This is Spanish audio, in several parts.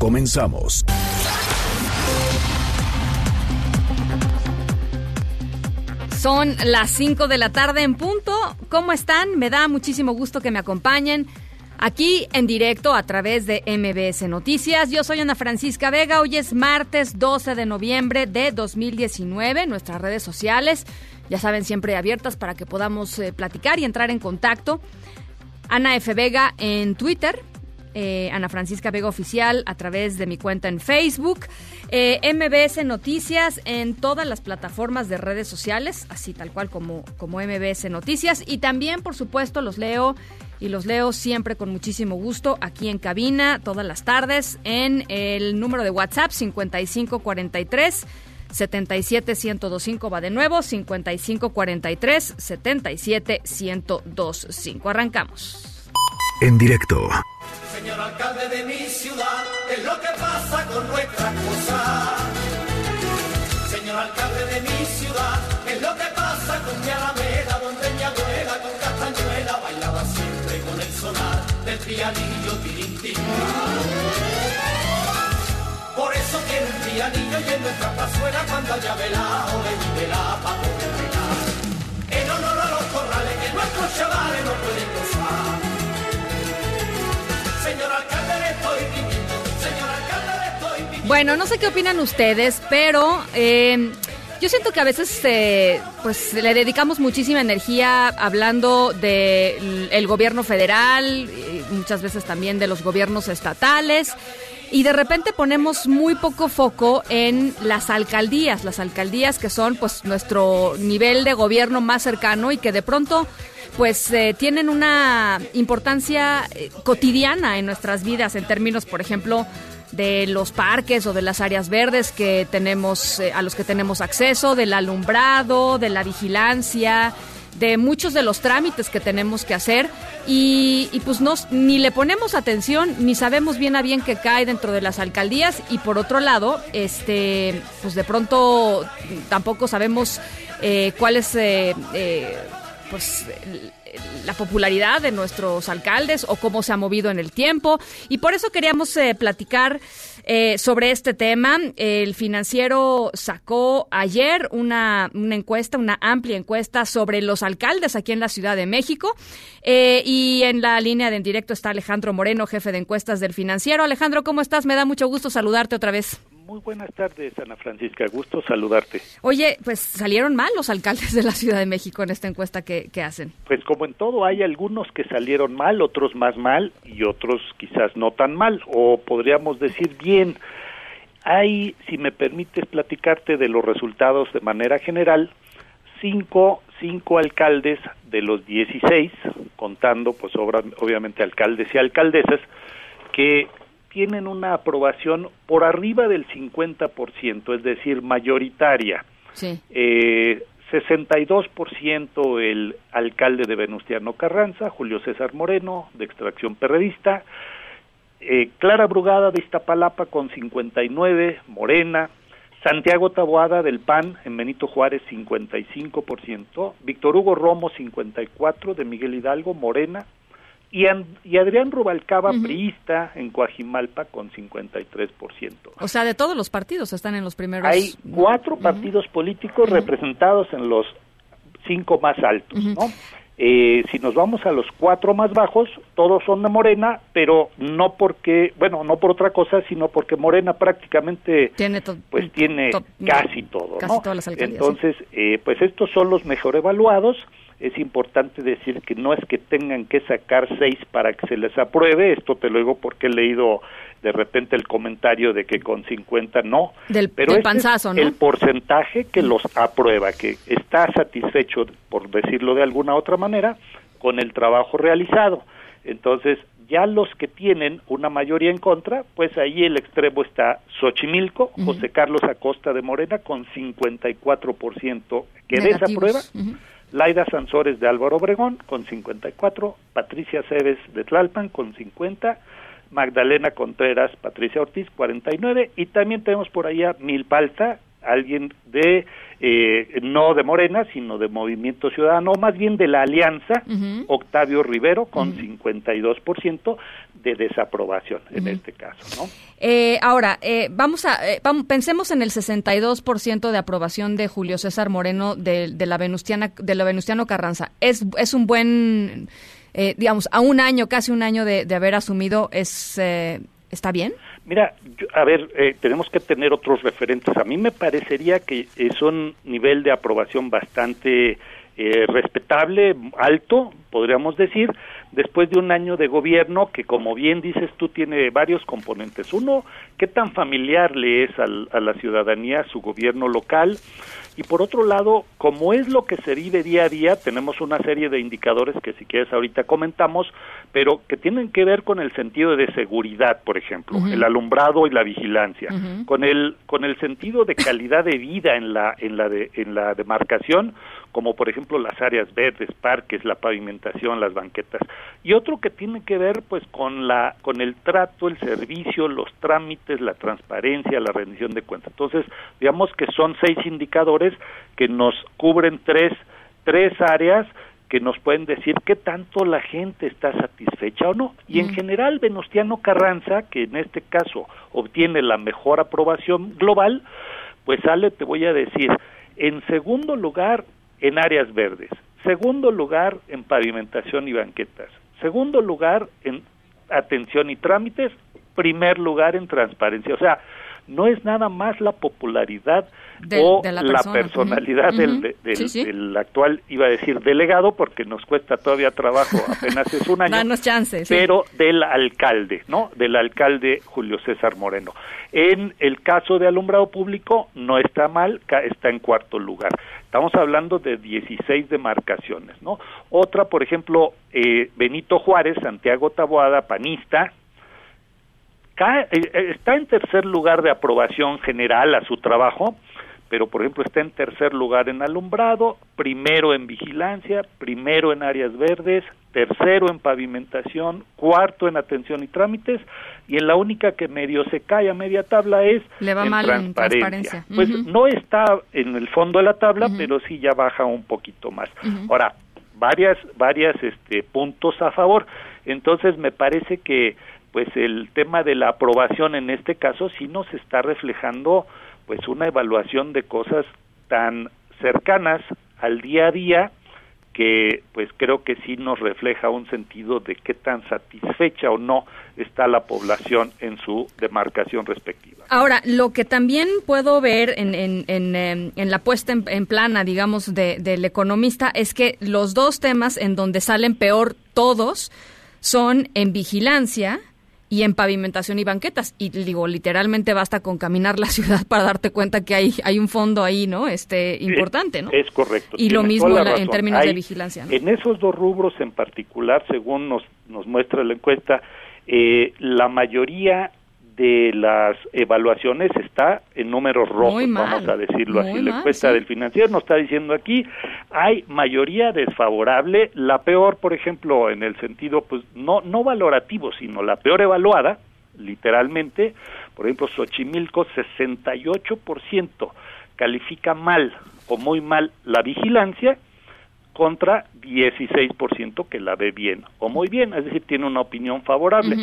Comenzamos. Son las 5 de la tarde en punto. ¿Cómo están? Me da muchísimo gusto que me acompañen aquí en directo a través de MBS Noticias. Yo soy Ana Francisca Vega. Hoy es martes 12 de noviembre de 2019. Nuestras redes sociales, ya saben, siempre abiertas para que podamos eh, platicar y entrar en contacto. Ana F. Vega en Twitter, eh, Ana Francisca Vega Oficial a través de mi cuenta en Facebook, eh, MBS Noticias en todas las plataformas de redes sociales, así tal cual como, como MBS Noticias, y también, por supuesto, los leo y los leo siempre con muchísimo gusto aquí en cabina, todas las tardes, en el número de WhatsApp 5543. 77125 va de nuevo, 5543 77125. Arrancamos. En directo Señor alcalde de mi ciudad, ¿qué es lo que pasa con nuestra cosa? Señor alcalde de mi ciudad, ¿qué es lo que pasa con mi alameda, donde mi abuela con castañuela bailaba siempre con el sonar del pianillo tirintín? Por eso tiene el pianillo y en nuestra plazuela cuando haya velado le vela pa' poder bailar. En honor a los corrales que nuestros chavales no pueden Bueno, no sé qué opinan ustedes, pero eh, yo siento que a veces eh, pues le dedicamos muchísima energía hablando del el gobierno federal, muchas veces también de los gobiernos estatales. Y de repente ponemos muy poco foco en las alcaldías, las alcaldías que son pues nuestro nivel de gobierno más cercano y que de pronto pues eh, tienen una importancia eh, cotidiana en nuestras vidas en términos, por ejemplo, de los parques o de las áreas verdes que tenemos eh, a los que tenemos acceso, del alumbrado, de la vigilancia, de muchos de los trámites que tenemos que hacer. Y, pues no, ni le ponemos atención ni sabemos bien a bien qué cae dentro de las alcaldías. Y por otro lado, este, pues de pronto tampoco sabemos eh, cuál es eh, eh, pues la popularidad de nuestros alcaldes o cómo se ha movido en el tiempo. Y por eso queríamos eh, platicar eh, sobre este tema. El financiero sacó ayer una, una encuesta, una amplia encuesta sobre los alcaldes aquí en la Ciudad de México. Eh, y en la línea de en directo está Alejandro Moreno, jefe de encuestas del financiero. Alejandro, ¿cómo estás? Me da mucho gusto saludarte otra vez. Muy buenas tardes, Ana Francisca. Gusto saludarte. Oye, pues salieron mal los alcaldes de la Ciudad de México en esta encuesta que, que hacen. Pues como en todo, hay algunos que salieron mal, otros más mal y otros quizás no tan mal, o podríamos decir bien. Hay, si me permites platicarte de los resultados de manera general, cinco, cinco alcaldes de los 16, contando pues obra- obviamente alcaldes y alcaldesas, que tienen una aprobación por arriba del 50%, es decir, mayoritaria. Sí. Eh, 62% el alcalde de Venustiano Carranza, Julio César Moreno, de extracción perredista, eh, Clara Brugada de Iztapalapa con 59, Morena, Santiago Taboada del PAN en Benito Juárez 55%, Víctor Hugo Romo 54 de Miguel Hidalgo, Morena, y, Adrián Rubalcaba, priista en Coajimalpa con 53%. O sea, de todos los partidos están en los primeros. Hay cuatro partidos políticos representados en los cinco más altos, ¿no? Eh, si nos vamos a los cuatro más bajos, todos son de Morena, pero no porque, bueno, no por otra cosa, sino porque Morena prácticamente Tiene pues tiene casi todo, casi ¿no? todas las alcaldías, Entonces, eh, pues estos son los mejor evaluados. Es importante decir que no es que tengan que sacar seis para que se les apruebe. Esto te lo digo porque he leído de repente el comentario de que con 50 no. Del- pero del este es panzazo, ¿no? El porcentaje que los aprueba, que está satisfecho, por decirlo de alguna otra manera, con el trabajo realizado. Entonces, ya los que tienen una mayoría en contra, pues ahí el extremo está Xochimilco, José Carlos Acosta de Morena con 54% que desaprueba, Laida Sansores de Álvaro Obregón con 54, Patricia Cebes de Tlalpan con 50, Magdalena Contreras, Patricia Ortiz 49 y también tenemos por allá Milpalta, alguien de eh, no de Morena, sino de Movimiento Ciudadano, más bien de la Alianza, Octavio Rivero, con 52% de desaprobación en este caso, ¿no? Eh, ahora, eh, vamos a, pensemos en el 62% de aprobación de Julio César Moreno de, la Venustiana, de la Venustiano Carranza. Es, es un buen, digamos, a un año, casi un año de, de haber asumido, es, ¿está bien? Mira, a ver, eh, tenemos que tener otros referentes. A mí me parecería que es un nivel de aprobación bastante eh, respetable, alto, podríamos decir, después de un año de gobierno que, como bien dices tú, tiene varios componentes. Uno, qué tan familiar le es a la ciudadanía su gobierno local. Y por otro lado, como es lo que se vive día a día, tenemos una serie de indicadores que si quieres ahorita comentamos, pero que tienen que ver con el sentido de seguridad, por ejemplo, el alumbrado y la vigilancia, con el con el sentido de calidad de vida en la en la de, en la demarcación, como por ejemplo las áreas verdes, parques, la pavimentación, las banquetas, y otro que tiene que ver pues con la con el trato, el servicio, los trámites, la transparencia, la rendición de cuentas. Entonces, digamos que son seis indicadores que nos cubren tres tres áreas que nos pueden decir qué tanto la gente está satisfecha o no. Y en general, Venustiano Carranza, que en este caso obtiene la mejor aprobación global, pues sale, te voy a decir, en segundo lugar en áreas verdes, segundo lugar en pavimentación y banquetas, segundo lugar en atención y trámites, primer lugar en transparencia. O sea, no es nada más la popularidad o la, personalidad del, actual, iba a decir delegado, porque nos cuesta todavía trabajo, apenas es un año, pero del alcalde, ¿no? Del alcalde Julio César Moreno. En el caso de alumbrado público no está mal, está en cuarto lugar. Estamos hablando de 16 demarcaciones, ¿no? Otra, por ejemplo, eh, Benito Juárez, Santiago Taboada, panista, eh, eh, está en tercer lugar de aprobación general a su trabajo, pero por ejemplo está en tercer lugar en alumbrado, primero en vigilancia, primero en áreas verdes, tercero en pavimentación, cuarto en atención y trámites, y en la única que medio se cae a media tabla es Le va en, mal transparencia. Pues no está en el fondo de la tabla, pero sí ya baja un poquito más. Ahora, varias, varias este, puntos a favor. Entonces me parece que pues el tema de la aprobación en este caso sí nos está reflejando pues una evaluación de cosas tan cercanas al día a día que pues creo que sí nos refleja un sentido de qué tan satisfecha o no está la población en su demarcación respectiva. Ahora, lo que también puedo ver en, en, en, em, en la puesta en, plana, digamos, de, del economista es que los dos temas en donde salen peor todos son en vigilancia y en pavimentación y banquetas. Y digo, literalmente basta con caminar la ciudad para darte cuenta que hay, hay un fondo ahí, ¿no? Este, importante, ¿no? Es correcto. Y lo mismo en, términos de vigilancia. En esos dos rubros en particular, según nos, nos muestra la encuesta, eh, la mayoría de las evaluaciones está en números rojos, vamos a decirlo así. La encuesta del financiero nos está diciendo aquí, hay mayoría desfavorable, la peor, por ejemplo, en el sentido, pues, no, no valorativo, sino la peor evaluada, literalmente, por ejemplo, Xochimilco, 68% califica mal o muy mal la vigilancia, contra 16% que la ve bien o muy bien, es decir, tiene una opinión favorable.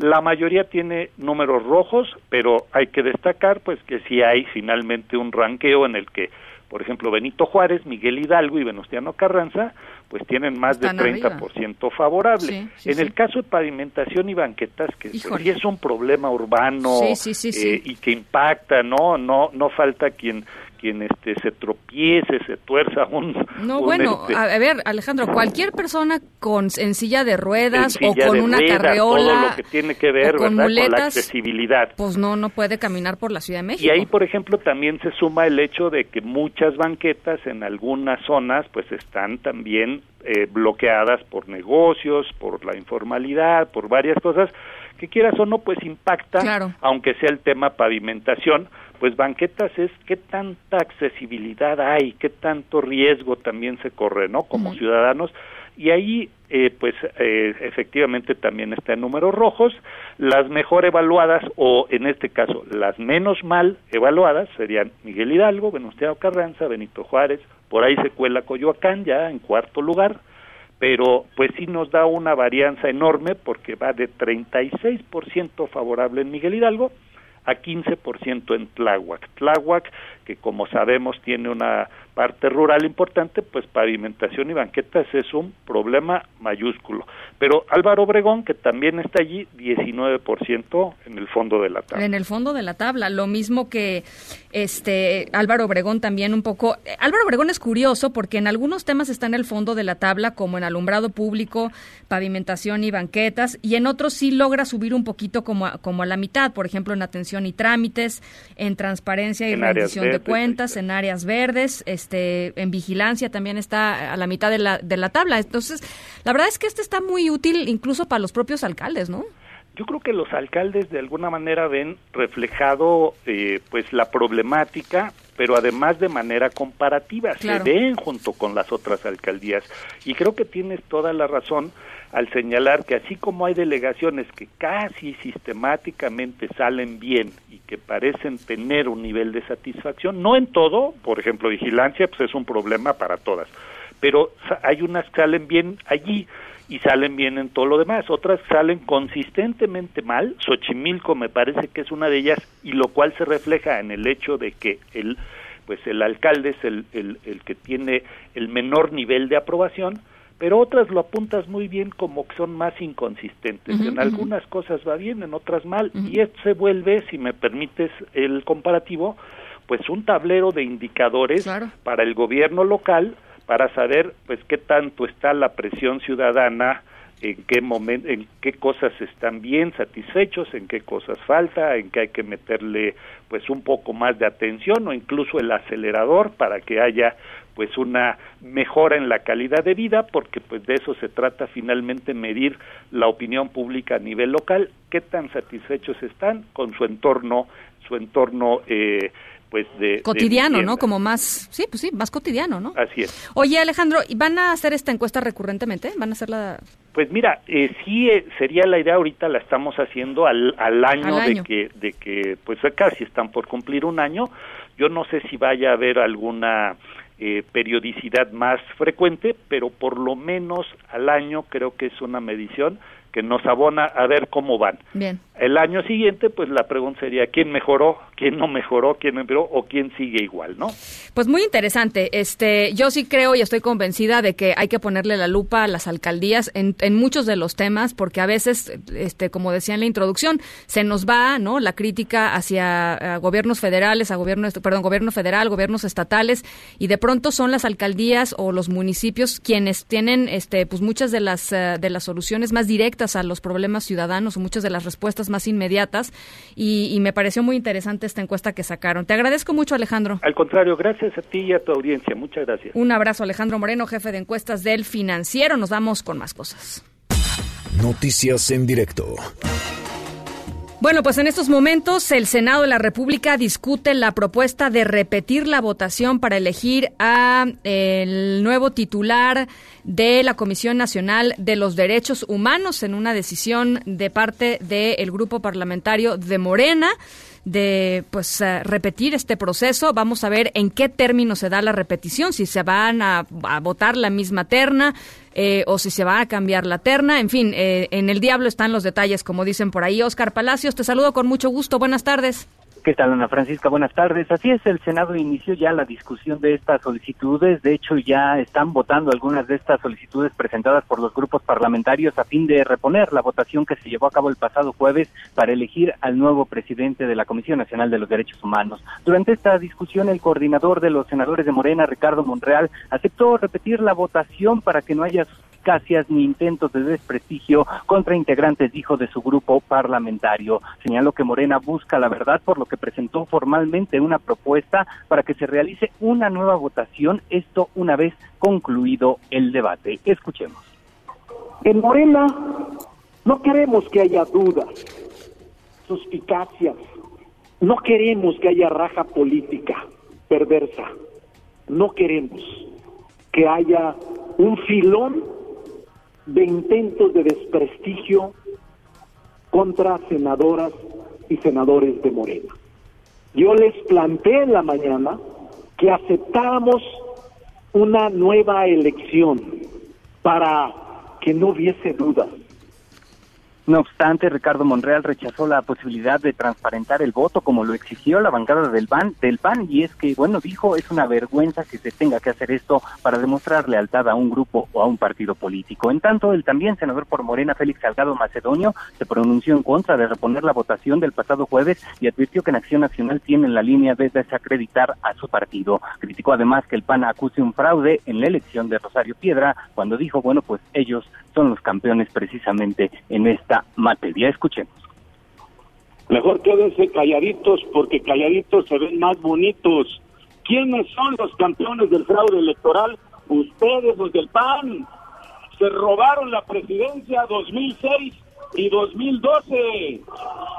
La mayoría tiene números rojos, pero hay que destacar pues que si hay finalmente un ranqueo en el que por ejemplo, Benito Juárez, Miguel Hidalgo y Venustiano Carranza, pues tienen más de 30% favorable. en el caso de pavimentación y banquetas, que pues, sí es un problema urbano eh, y que impacta, ¿no? No, no falta quien quien este se tropiece, se tuerza un No, bueno, este a ver, Alejandro, cualquier persona con en silla de ruedas o con una carreola todo lo que tiene que ver con, con la accesibilidad. Pues no no puede caminar por la Ciudad de México. Y ahí, por ejemplo, también se suma el hecho de que muchas banquetas en algunas zonas pues están también eh, bloqueadas por negocios, por la informalidad, por varias cosas que quieras o no, pues impacta, aunque sea el tema pavimentación, pues banquetas es qué tanta accesibilidad hay, qué tanto riesgo también se corre, ¿no? Como ciudadanos. Y ahí eh, pues eh, efectivamente también está en números rojos. Las mejor evaluadas o en este caso las menos mal evaluadas serían Miguel Hidalgo, Venustiano Carranza, Benito Juárez, por ahí se cuela Coyoacán ya en cuarto lugar, pero pues sí nos da una varianza enorme porque va de 36% favorable en Miguel Hidalgo a 15% en Tláhuac. Tláhuac, que como sabemos tiene una parte rural importante, pues pavimentación y banquetas es un problema mayúsculo. Pero Álvaro Obregón, que también está allí, 19% en el fondo de la tabla. En el fondo de la tabla, lo mismo que este Álvaro Obregón también un poco. Álvaro Obregón es curioso porque en algunos temas está en el fondo de la tabla, como en alumbrado público, pavimentación y banquetas, y en otros sí logra subir un poquito como a, como a la mitad, por ejemplo, en atención y trámites, en transparencia y rendición de cuentas, en áreas verdes. Este, en vigilancia también está a la mitad de la, de la tabla. Entonces, la verdad es que este está muy útil incluso para los propios alcaldes, ¿no? Yo creo que los alcaldes de alguna manera ven reflejado eh, pues la problemática, pero además de manera comparativa, se ven junto con las otras alcaldías. Y creo que tienes toda la razón al señalar que así como hay delegaciones que casi sistemáticamente salen bien y que parecen tener un nivel de satisfacción, no en todo, por ejemplo, vigilancia pues es un problema para todas, pero hay unas que salen bien allí y salen bien en todo lo demás, otras salen consistentemente mal, Xochimilco me parece que es una de ellas y lo cual se refleja en el hecho de que el pues el alcalde es el, el, el que tiene el menor nivel de aprobación, pero otras lo apuntas muy bien como que son más inconsistentes. en algunas cosas va bien, en otras mal, y esto se vuelve, si me permites el comparativo, pues un tablero de indicadores para el gobierno local para saber pues qué tanto está la presión ciudadana en qué momento, en qué cosas están bien satisfechos, en qué cosas falta, en qué hay que meterle pues un poco más de atención o incluso el acelerador para que haya pues una mejora en la calidad de vida porque pues de eso se trata finalmente medir la opinión pública a nivel local qué tan satisfechos están con su entorno su entorno eh, pues de cotidiano, ¿no? Como más, sí, pues sí, más cotidiano, ¿no? Así es. Oye, Alejandro, ¿van a hacer esta encuesta recurrentemente? ¿Van a hacerla? Pues mira, eh, sí eh, sería la idea ahorita la estamos haciendo al, al, año, de que de que pues casi están por cumplir un año. Yo no sé si vaya a haber alguna eh, periodicidad más frecuente, pero por lo menos al año creo que es una medición que nos abona a ver cómo van. Bien. El año siguiente, pues la pregunta sería quién mejoró, quién no mejoró, quién empeoró o quién sigue igual, ¿no? Pues muy interesante. Este, yo sí creo y estoy convencida de que hay que ponerle la lupa a las alcaldías en, en muchos de los temas, porque a veces, este, como decía en la introducción, se nos va, ¿no? La crítica hacia gobiernos federales, a gobiernos, perdón, gobierno federal, gobiernos estatales, y de pronto son las alcaldías o los municipios quienes tienen, este, pues muchas de las eh, de las soluciones más directas a los problemas ciudadanos o muchas de las respuestas más inmediatas y, me pareció muy interesante esta encuesta que sacaron. Te agradezco mucho, Alejandro. Al contrario, gracias a ti y a tu audiencia. Muchas gracias. Un abrazo, Alejandro Moreno, jefe de encuestas del Financiero. Nos vamos con más cosas. Noticias en directo. Bueno, pues en estos momentos el Senado de la República discute la propuesta de repetir la votación para elegir a el nuevo titular de la Comisión Nacional de los Derechos Humanos en una decisión de parte del grupo parlamentario de Morena de pues eh, repetir este proceso. Vamos a ver en qué términos se da la repetición, si se van a, votar la misma terna eh, o si se va a cambiar la terna. En fin, eh, en el diablo están los detalles, como dicen por ahí. Oscar Palacios, te saludo con mucho gusto. Buenas tardes. ¿Qué tal, Ana Francisca? Buenas tardes. Así es, el Senado inició ya la discusión de estas solicitudes. De hecho, ya están votando algunas de estas solicitudes presentadas por los grupos parlamentarios a fin de reponer la votación que se llevó a cabo el pasado jueves para elegir al nuevo presidente de la Comisión Nacional de los Derechos Humanos. Durante esta discusión, el coordinador de los senadores de Morena, Ricardo Monreal, aceptó repetir la votación para que no haya ni intentos de desprestigio contra integrantes, dijo, de su grupo parlamentario. Señaló que Morena busca la verdad, por lo que presentó formalmente una propuesta para que se realice una nueva votación, esto una vez concluido el debate. Escuchemos. En Morena no queremos que haya dudas, suspicacias, no queremos que haya raja política perversa, no queremos que haya un filón de intentos de desprestigio contra senadoras y senadores de Morena. Yo les planteé en la mañana que aceptáramos una nueva elección para que no hubiese dudas, no obstante, Ricardo Monreal rechazó la posibilidad de transparentar el voto como lo exigió la bancada del PAN, del PAN y es que, bueno, dijo, es una vergüenza que se tenga que hacer esto para demostrar lealtad a un grupo o a un partido político. En tanto, el también senador por Morena, Félix Salgado Macedonio, se pronunció en contra de reponer la votación del pasado jueves y advirtió que en Acción Nacional tiene la línea de desacreditar a su partido. Criticó además que el PAN acuse un fraude en la elección de Rosario Piedra cuando dijo, bueno, pues ellos son los campeones precisamente en esta materia. Escuchemos. Mejor quédense calladitos porque calladitos se ven más bonitos. ¿Quiénes son los campeones del fraude electoral? Ustedes, los del PAN. Se robaron la presidencia 2006 y 2012.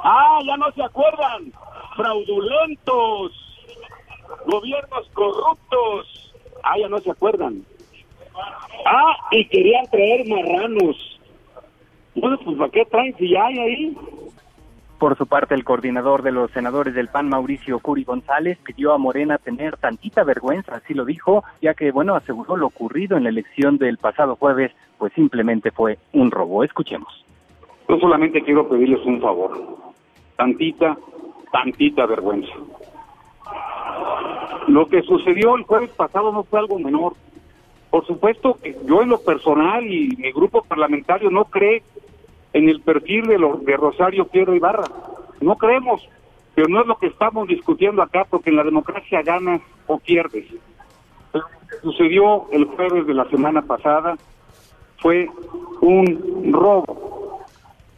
Ah, ya no se acuerdan. Fraudulentos. Gobiernos corruptos. Ah, ya no se acuerdan. Ah, y querían traer marranos. Bueno, pues ¿para qué traen si ya hay ahí? Por su parte, el coordinador de los senadores del PAN, Mauricio Curi González, pidió a Morena tener tantita vergüenza, así lo dijo, ya que, bueno, aseguró lo ocurrido en la elección del pasado jueves, pues simplemente fue un robo. Escuchemos. Yo solamente quiero pedirles un favor. Tantita, tantita vergüenza. Lo que sucedió el jueves pasado no fue algo menor. Por supuesto que yo en lo personal y mi grupo parlamentario no cree en el perfil de, lo, de Rosario Piedro Ibarra. No creemos, pero no es lo que estamos discutiendo acá, porque en la democracia ganas o pierdes. Lo que sucedió el jueves de la semana pasada fue un robo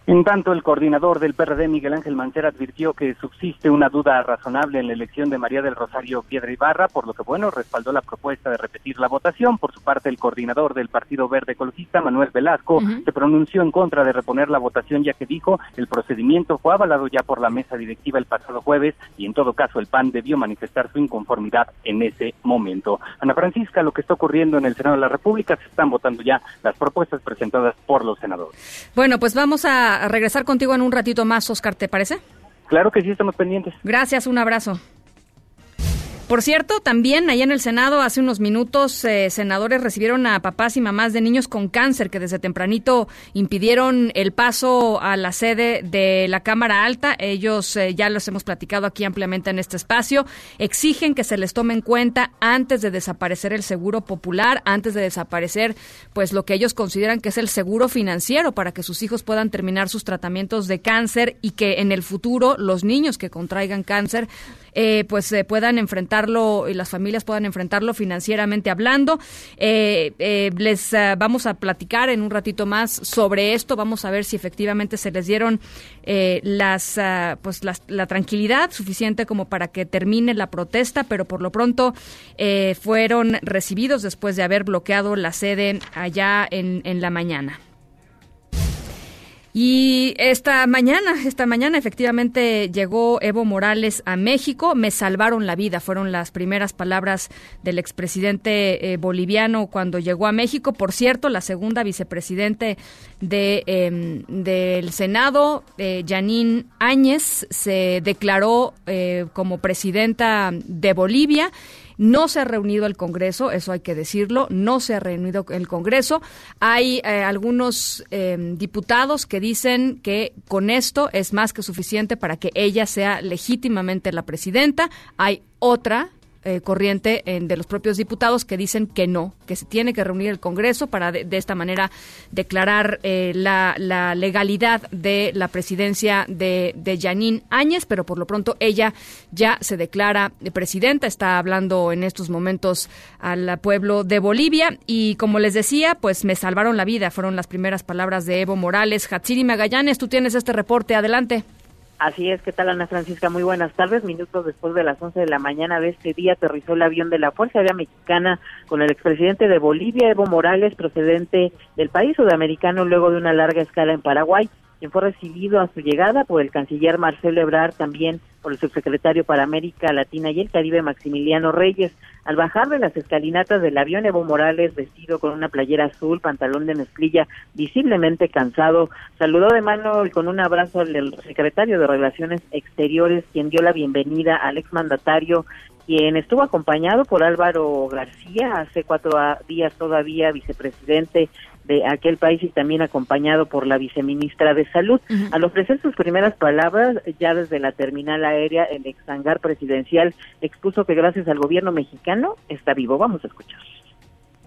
en tanto, el coordinador del PRD, Miguel Ángel Mancera, advirtió que subsiste una duda razonable en la elección de María del Rosario Piedra Ibarra, por lo que, bueno, respaldó la propuesta de repetir la votación. Por su parte, el coordinador del Partido Verde Ecologista, Manuel Velasco, se pronunció en contra de reponer la votación, ya que dijo el procedimiento fue avalado ya por la mesa directiva el pasado jueves y, en todo caso, el PAN debió manifestar su inconformidad en ese momento. Ana Francisca, lo que está ocurriendo en el Senado de la República, se están votando ya las propuestas presentadas por los senadores. Bueno, pues vamos a regresar contigo en un ratito más, Oscar, ¿te parece? Claro que sí, estamos pendientes. Gracias, un abrazo. Por cierto, también allá en el Senado hace unos minutos eh, senadores recibieron a papás y mamás de niños con cáncer que desde tempranito impidieron el paso a la sede de la Cámara Alta. Ellos eh, ya los hemos platicado aquí ampliamente en este espacio. Exigen que se les tome en cuenta antes de desaparecer el seguro popular, antes de desaparecer pues lo que ellos consideran que es el seguro financiero para que sus hijos puedan terminar sus tratamientos de cáncer y que en el futuro los niños que contraigan cáncer eh, pues eh, puedan enfrentarlo y las familias puedan enfrentarlo financieramente hablando. Eh, eh les ah, vamos a platicar en un ratito más sobre esto. Vamos a ver si efectivamente se les dieron las, ah, pues la tranquilidad suficiente como para que termine la protesta, pero por lo pronto fueron recibidos después de haber bloqueado la sede allá en, en la mañana. Y esta mañana, esta mañana efectivamente llegó Evo Morales a México. Me salvaron la vida, fueron las primeras palabras del expresidente eh, boliviano cuando llegó a México. Por cierto, la segunda vicepresidente de, em, del Senado, eh, Janine Áñez, se declaró eh, como presidenta de Bolivia. No se ha reunido el Congreso, eso hay que decirlo, no se ha reunido el Congreso. Hay eh, algunos em, diputados que dicen que con esto es más que suficiente para que ella sea legítimamente la presidenta. Hay otra eh, corriente de los propios diputados que dicen que no, que se tiene que reunir el Congreso para de, esta manera declarar eh, la, legalidad de la presidencia de, de Janine Áñez, pero por lo pronto ella ya se declara presidenta, está hablando en estos momentos al pueblo de Bolivia y como les decía, pues me salvaron la vida, fueron las primeras palabras de Evo Morales. Hatsiri Magallanes, tú tienes este reporte, adelante. Así es, ¿qué tal Ana Francisca? Muy buenas tardes. Minutos después de las 11 de la mañana de este día aterrizó el avión de la Fuerza Aérea Mexicana con el expresidente de Bolivia, Evo Morales, procedente del país sudamericano luego de una larga escala en Paraguay quien fue recibido a su llegada por el canciller Marcelo Ebrard, también por el subsecretario para América Latina y el Caribe Maximiliano Reyes. Al bajar de las escalinatas del avión, Evo Morales, vestido con una playera azul, pantalón de mezclilla, visiblemente cansado, saludó de mano y con un abrazo al secretario de Relaciones Exteriores, quien dio la bienvenida al exmandatario quien estuvo acompañado por Álvaro García, hace cuatro días todavía vicepresidente de aquel país y también acompañado por la viceministra de Salud. Al ofrecer sus primeras palabras, ya desde la terminal aérea, el exhangar presidencial expuso que gracias al gobierno mexicano está vivo. Vamos a escuchar.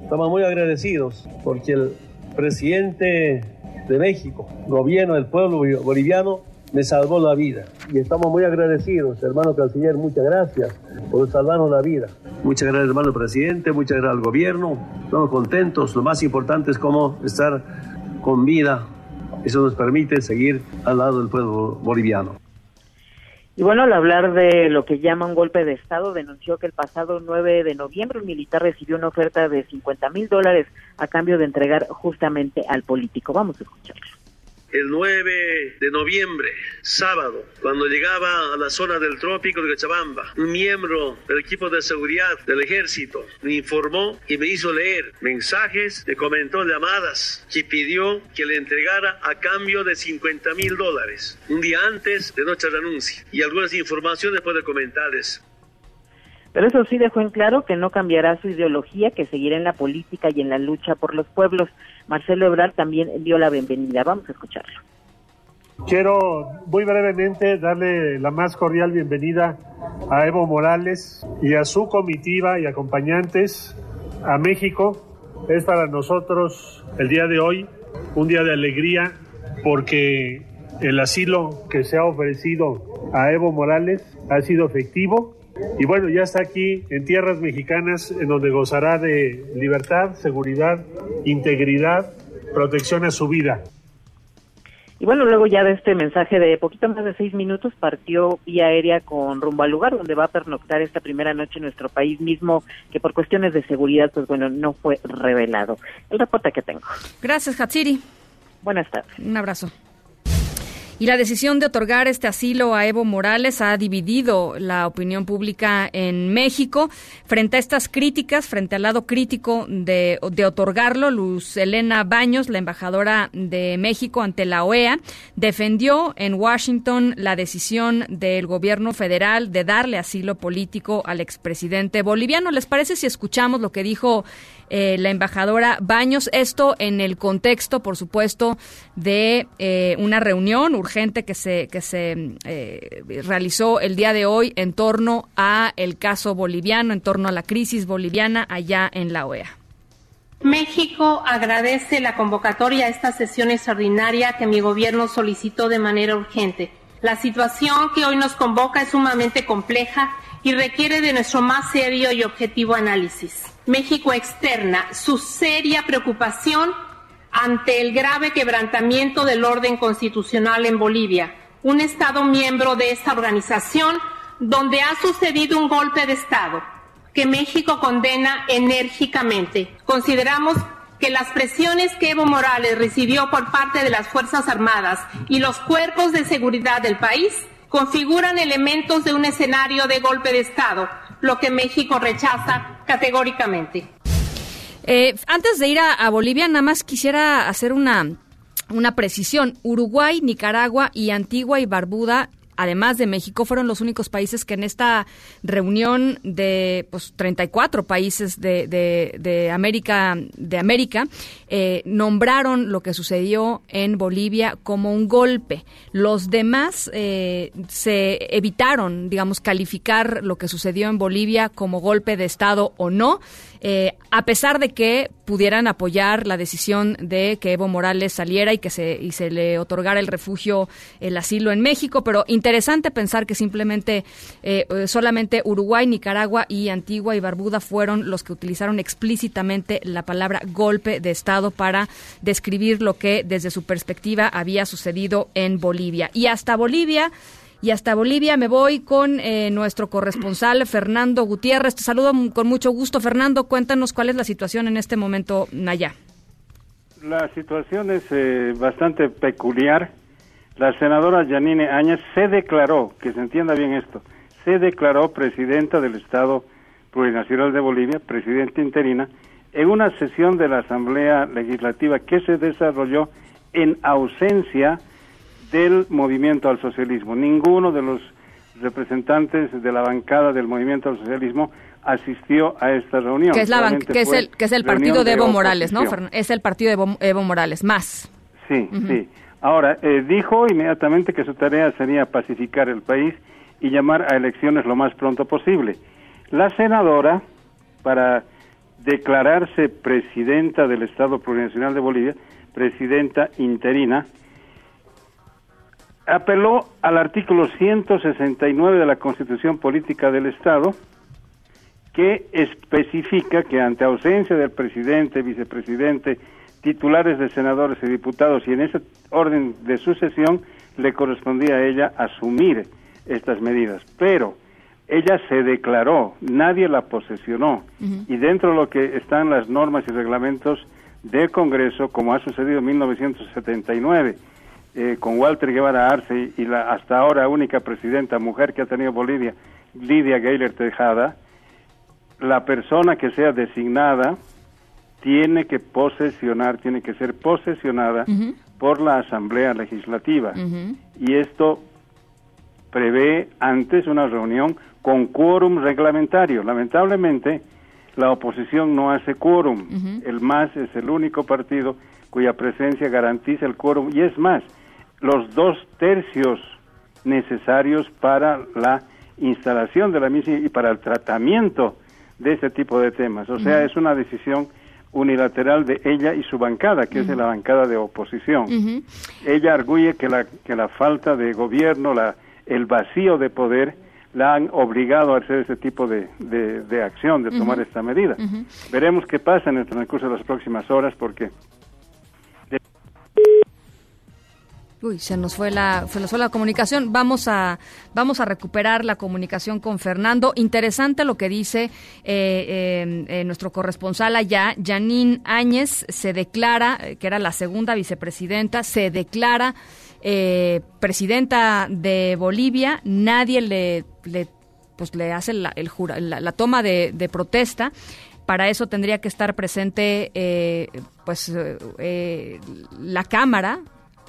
Estamos muy agradecidos porque el presidente de México, gobierno del pueblo boliviano, me salvó la vida. Y estamos muy agradecidos, hermano canciller, muchas gracias por salvarnos la vida. Muchas gracias, hermano presidente, muchas gracias al gobierno. Estamos contentos. Lo más importante es cómo estar con vida. Eso nos permite seguir al lado del pueblo boliviano. Y bueno, al hablar de lo que llama un golpe de Estado, denunció que el pasado 9 de noviembre un militar recibió una oferta de 50 mil dólares a cambio de entregar justamente al político. Vamos a escucharlo el 9 de noviembre, sábado, cuando llegaba a la zona del trópico de Cochabamba, un miembro del equipo de seguridad del ejército me informó y me hizo leer mensajes, le comentó llamadas que pidió que le entregara a cambio de 50 mil dólares, un día antes de nuestra renuncia, y algunas informaciones puede comentarles. Pero eso sí dejó en claro que no cambiará su ideología, que seguirá en la política y en la lucha por los pueblos. Marcelo Ebrard también dio la bienvenida. Vamos a escucharlo. Quiero muy brevemente darle la más cordial bienvenida a Evo Morales y a su comitiva y acompañantes a México. Es para nosotros el día de hoy un día de alegría porque el asilo que se ha ofrecido a Evo Morales ha sido efectivo y bueno, ya está aquí en tierras mexicanas en donde gozará de libertad, seguridad, integridad, protección a su vida. Y bueno, luego ya de este mensaje de poquito más de seis minutos partió vía aérea con rumbo al lugar donde va a pernoctar esta primera noche en nuestro país mismo, que por cuestiones de seguridad, pues bueno, no fue revelado. El reporte que tengo. Gracias, Hatsiri. Buenas tardes. Un abrazo. Y la decisión de otorgar este asilo a Evo Morales ha dividido la opinión pública en México. Frente a estas críticas, frente al lado crítico de, otorgarlo, Luz Elena Baños, la embajadora de México ante la OEA, defendió en Washington la decisión del gobierno federal de darle asilo político al expresidente boliviano. ¿Les parece si escuchamos lo que dijo eh, la embajadora Baños. Esto en el contexto, por supuesto, de eh, una reunión urgente que se, que se eh, realizó el día de hoy en torno a el caso boliviano, en torno a la crisis boliviana allá en la OEA. México agradece la convocatoria a esta sesión extraordinaria que mi gobierno solicitó de manera urgente. La situación que hoy nos convoca es sumamente compleja y requiere de nuestro más serio y objetivo análisis. México externa su seria preocupación ante el grave quebrantamiento del orden constitucional en Bolivia, un Estado miembro de esta organización donde ha sucedido un golpe de Estado que México condena enérgicamente. Consideramos que las presiones que Evo Morales recibió por parte de las Fuerzas Armadas y los cuerpos de seguridad del país configuran elementos de un escenario de golpe de Estado, lo que México rechaza categóricamente. Eh, antes de ir a, Bolivia, nada más quisiera hacer una, una precisión. Uruguay, Nicaragua y Antigua y Barbuda además de México, fueron los únicos países que en esta reunión de pues, 34 países de, de, América, de América eh, nombraron lo que sucedió en Bolivia como un golpe. Los demás eh, se evitaron, digamos, calificar lo que sucedió en Bolivia como golpe de Estado o no. Eh, a pesar de que pudieran apoyar la decisión de que Evo Morales saliera y que se, se le otorgara el refugio, el asilo en México, pero interesante pensar que simplemente solamente Uruguay, Nicaragua y Antigua y Barbuda fueron los que utilizaron explícitamente la palabra golpe de Estado para describir lo que desde su perspectiva había sucedido en Bolivia. Y hasta Bolivia y hasta Bolivia me voy con eh, nuestro corresponsal Fernando Gutiérrez. Te saludo con mucho gusto, Fernando. Cuéntanos cuál es la situación en este momento allá. La situación es eh, bastante peculiar. La senadora Yanine Áñez se declaró, que se entienda bien esto, se declaró presidenta del Estado Plurinacional de Bolivia, presidenta interina, en una sesión de la Asamblea Legislativa que se desarrolló en ausencia del movimiento al socialismo. Ninguno de los representantes de la bancada del movimiento al socialismo asistió a esta reunión. Que es, la que es el, que es el partido de Evo Morales, ¿no? Es el partido de Evo, Morales, más. Sí, sí. Ahora, eh, dijo inmediatamente que su tarea sería pacificar el país y llamar a elecciones lo más pronto posible. La senadora, para declararse presidenta del Estado Plurinacional de Bolivia, presidenta interina, apeló al artículo 169 de la Constitución Política del Estado, que especifica que ante ausencia del presidente, vicepresidente, titulares de senadores y diputados, y en ese orden de sucesión le correspondía a ella asumir estas medidas. Pero ella se declaró, nadie la posesionó, y dentro de lo que están las normas y reglamentos del Congreso, como ha sucedido en 1979, eh, con Walter Guevara Arce y la hasta ahora única presidenta mujer que ha tenido Bolivia, Lidia Gayler Tejada, la persona que sea designada tiene que posesionar, tiene que ser posesionada por la Asamblea Legislativa. Y esto prevé antes una reunión con quórum reglamentario. Lamentablemente, la oposición no hace quórum. El MAS es el único partido cuya presencia garantiza el quórum. Y es más, los dos tercios necesarios para la instalación de la misma y para el tratamiento de este tipo de temas. O sea, es una decisión unilateral de ella y su bancada, que es la bancada de oposición. Ella arguye que la, que la falta de gobierno, la, el vacío de poder, la han obligado a hacer ese tipo de, de, acción, de tomar esta medida. Veremos qué pasa en el transcurso de las próximas horas, porque Uy, se nos fue la, se nos fue la comunicación. Vamos a, vamos a recuperar la comunicación con Fernando. Interesante lo que dice eh, eh, eh, nuestro corresponsal allá, Janine Áñez, se declara, que era la segunda vicepresidenta, se declara presidenta de Bolivia. Nadie le, le pues le hace la, el la, toma de, de protesta para eso tendría que estar presente pues la cámara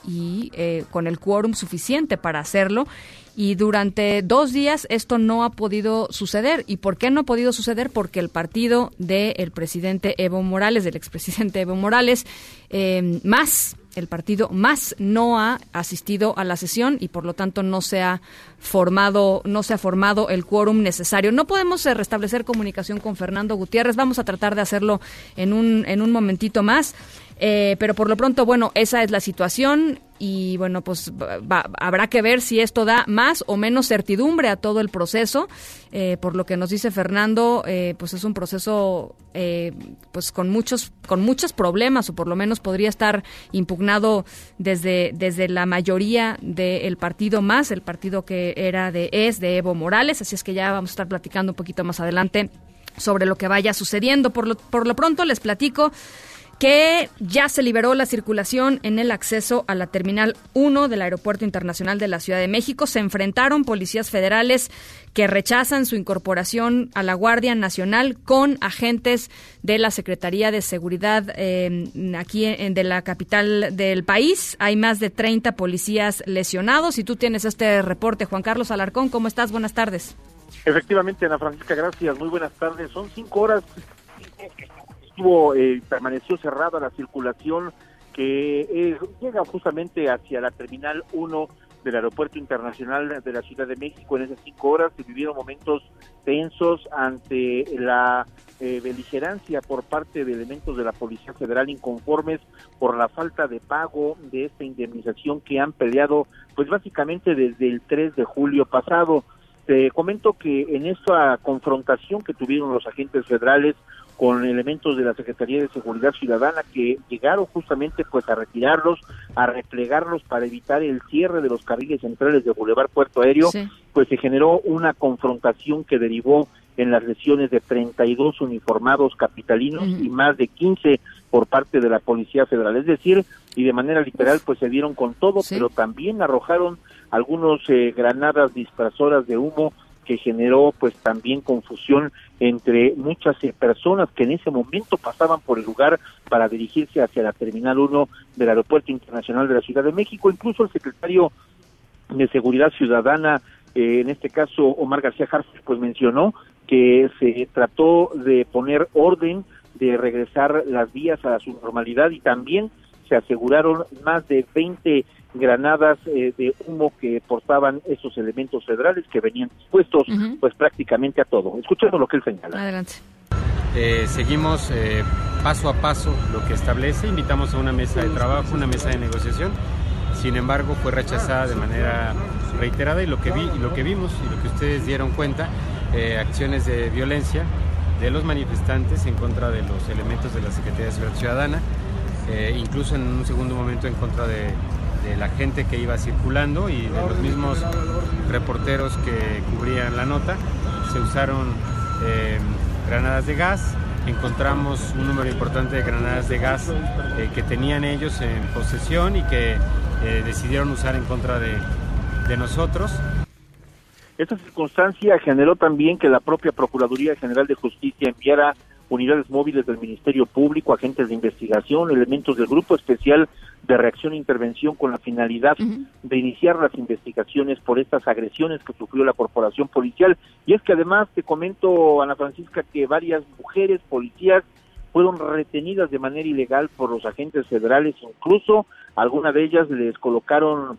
y eh, con el quórum suficiente para hacerlo. Y durante dos días esto no ha podido suceder. ¿Y por qué no ha podido suceder? Porque el partido del presidente Evo Morales, del expresidente Evo Morales, eh, más el partido más no ha asistido a la sesión y por lo tanto no se ha formado no se ha formado el quórum necesario. No podemos eh, restablecer comunicación con Fernando Gutiérrez. Vamos a tratar de hacerlo en un en un momentito más. Eh, pero por lo pronto, bueno, esa es la situación y bueno, pues habrá que ver si esto da más o menos certidumbre a todo el proceso. Eh, por lo que nos dice Fernando, eh, pues es un proceso pues con muchos con muchos problemas o por lo menos podría estar impugnado desde desde la mayoría del partido más, el partido que era de es de Evo Morales. Así es que ya vamos a estar platicando un poquito más adelante sobre lo que vaya sucediendo. Por lo, por lo pronto les platico que ya se liberó la circulación en el acceso a la Terminal 1 del Aeropuerto Internacional de la Ciudad de México. Se enfrentaron policías federales que rechazan su incorporación a la Guardia Nacional con agentes de la Secretaría de Seguridad eh, aquí en, de la capital del país. Hay más de 30 policías lesionados y tú tienes este reporte. Juan Carlos Alarcón, ¿cómo estás? Buenas tardes. Efectivamente, Ana Francisca, gracias. Muy buenas tardes. Son cinco horas estuvo eh, permaneció cerrada la circulación que eh, llega justamente hacia la terminal 1 del Aeropuerto Internacional de la Ciudad de México. En esas cinco horas se vivieron momentos tensos ante la eh, beligerancia por parte de elementos de la Policía Federal inconformes por la falta de pago de esta indemnización que han peleado pues básicamente desde el 3 de julio pasado. Te comento que en esta confrontación que tuvieron los agentes federales con elementos de la Secretaría de Seguridad Ciudadana que llegaron justamente pues a retirarlos, a replegarlos para evitar el cierre de los carriles centrales de Boulevard Puerto Aéreo, pues se generó una confrontación que derivó en las lesiones de 32 uniformados capitalinos y más de 15 por parte de la Policía Federal. Es decir, y de manera literal, pues se dieron con todo, pero también arrojaron algunos eh, granadas dispersoras de humo que generó pues también confusión entre muchas eh, personas que en ese momento pasaban por el lugar para dirigirse hacia la Terminal 1 del Aeropuerto Internacional de la Ciudad de México. Incluso el secretario de Seguridad Ciudadana, eh, en este caso Omar García Jarfus, pues mencionó que se trató de poner orden, de regresar las vías a su normalidad y también se aseguraron más de 20 granadas eh, de humo que portaban esos elementos federales que venían dispuestos pues prácticamente a todo. Escuchemos lo que él señala. Adelante. Eh, seguimos eh, paso a paso lo que establece, invitamos a una mesa de trabajo, una mesa de negociación, sin embargo fue rechazada de manera reiterada y lo que, vi, y lo que vimos y lo que ustedes dieron cuenta, acciones de violencia de los manifestantes en contra de los elementos de la Secretaría de Seguridad Ciudadana, incluso en un segundo momento en contra de de la gente que iba circulando y de los mismos reporteros que cubrían la nota. Se usaron eh, granadas de gas, encontramos un número importante de granadas de gas eh, que tenían ellos en posesión y que eh, decidieron usar en contra de, de nosotros. Esta circunstancia generó también que la propia Procuraduría General de Justicia enviara unidades móviles del Ministerio Público, agentes de investigación, elementos del Grupo Especial de Reacción e Intervención con la finalidad de iniciar las investigaciones por estas agresiones que sufrió la corporación policial. Y es que además te comento, Ana Francisca, que varias mujeres policías fueron retenidas de manera ilegal por los agentes federales, incluso algunas de ellas les colocaron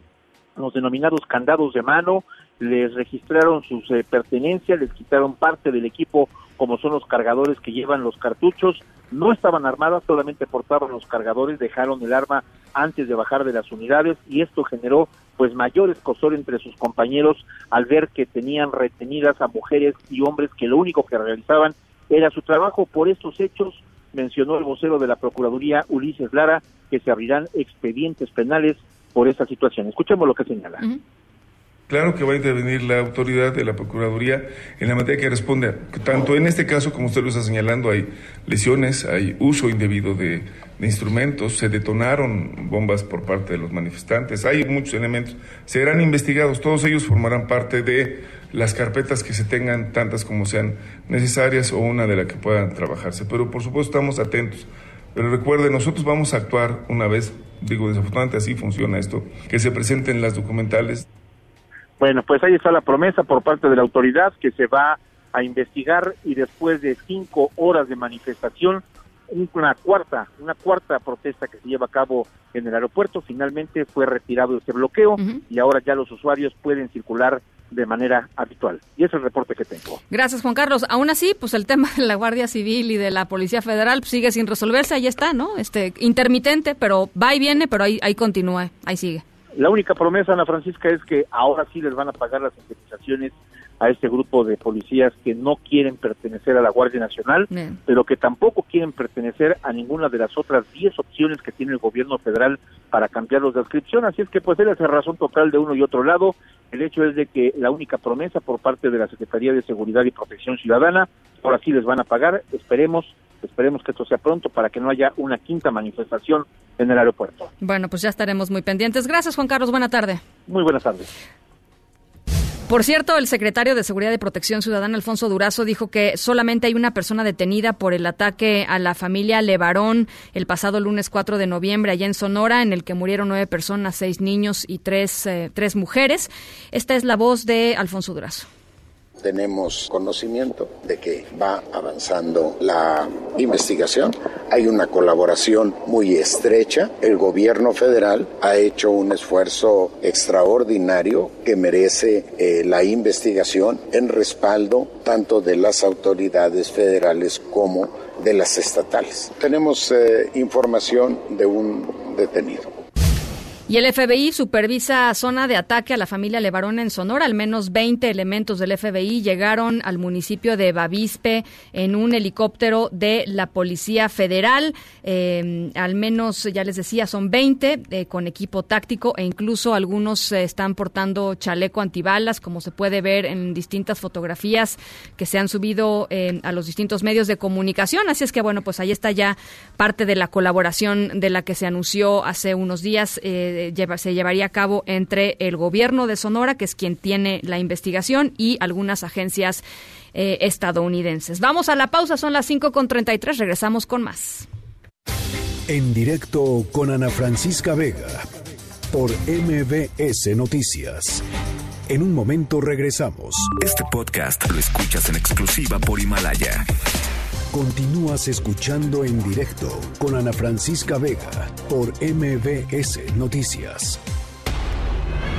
los denominados candados de mano, les registraron sus eh, pertenencias, les quitaron parte del equipo como son los cargadores que llevan los cartuchos, no estaban armadas, solamente portaban los cargadores, dejaron el arma antes de bajar de las unidades y esto generó pues mayor escosor entre sus compañeros al ver que tenían retenidas a mujeres y hombres que lo único que realizaban era su trabajo. Por estos hechos mencionó el vocero de la Procuraduría Ulises Lara que se abrirán expedientes penales por esta situación. Escuchemos lo que señala. Claro que va a intervenir la autoridad de la Procuraduría en la materia que responde. Tanto en este caso, como usted lo está señalando, hay lesiones, hay uso indebido de, instrumentos, se detonaron bombas por parte de los manifestantes, hay muchos elementos. Serán investigados, todos ellos formarán parte de las carpetas que se tengan, tantas como sean necesarias o una de la que puedan trabajarse. Pero por supuesto estamos atentos. Pero recuerde, nosotros vamos a actuar una vez, digo, desafortunadamente así funciona esto, que se presenten las documentales. Bueno, pues ahí está la promesa por parte de la autoridad que se va a investigar y después de cinco horas de manifestación, una cuarta, una cuarta protesta que se lleva a cabo en el aeropuerto, finalmente fue retirado este bloqueo y ahora ya los usuarios pueden circular de manera habitual. Y ese es el reporte que tengo. Gracias, Juan Carlos. Aún así, pues el tema de la Guardia Civil y de la Policía Federal sigue sin resolverse, ahí está, ¿no? Este intermitente, pero va y viene, pero ahí, ahí continúa, ahí sigue. La única promesa, Ana Francisca, es que ahora sí les van a pagar las indemnizaciones a este grupo de policías que no quieren pertenecer a la Guardia Nacional, pero que tampoco quieren pertenecer a ninguna de las otras 10 opciones que tiene el gobierno federal para cambiarlos de adscripción. Así es que pues él es razón total de uno y otro lado. El hecho es de que la única promesa por parte de la Secretaría de Seguridad y Protección Ciudadana, ahora sí les van a pagar, esperemos Esperemos que esto sea pronto para que no haya una quinta manifestación en el aeropuerto. Bueno, pues ya estaremos muy pendientes. Gracias, Juan Carlos. Buena tarde. Muy buenas tardes. Por cierto, el secretario de Seguridad y Protección Ciudadana, Alfonso Durazo, dijo que solamente hay una persona detenida por el ataque a la familia Levarón el pasado lunes 4 de noviembre allá en Sonora, en el que murieron nueve personas, seis niños y tres, eh, tres mujeres. Esta es la voz de Alfonso Durazo tenemos conocimiento de que va avanzando la investigación. Hay una colaboración muy estrecha. El gobierno federal ha hecho un esfuerzo extraordinario que merece eh, la investigación en respaldo tanto de las autoridades federales como de las estatales. Tenemos eh, información de un detenido. Y el FBI supervisa zona de ataque a la familia Levarón en Sonora. Al menos 20 elementos del FBI llegaron al municipio de Bavispe en un helicóptero de la Policía Federal. Eh, al menos, ya les decía, son 20 eh, con equipo táctico e incluso algunos eh, están portando chaleco antibalas, como se puede ver en distintas fotografías que se han subido a los distintos medios de comunicación. Así es que, bueno, pues ahí está ya parte de la colaboración de la que se anunció hace unos días se llevaría a cabo entre el gobierno de Sonora, que es quien tiene la investigación, y algunas agencias eh, estadounidenses. Vamos a la pausa, son las 5.33, regresamos con más. En directo con Ana Francisca Vega por MBS Noticias. En un momento regresamos. Este podcast lo escuchas en exclusiva por Himalaya. Continúas escuchando en directo con Ana Francisca Vega por MBS Noticias.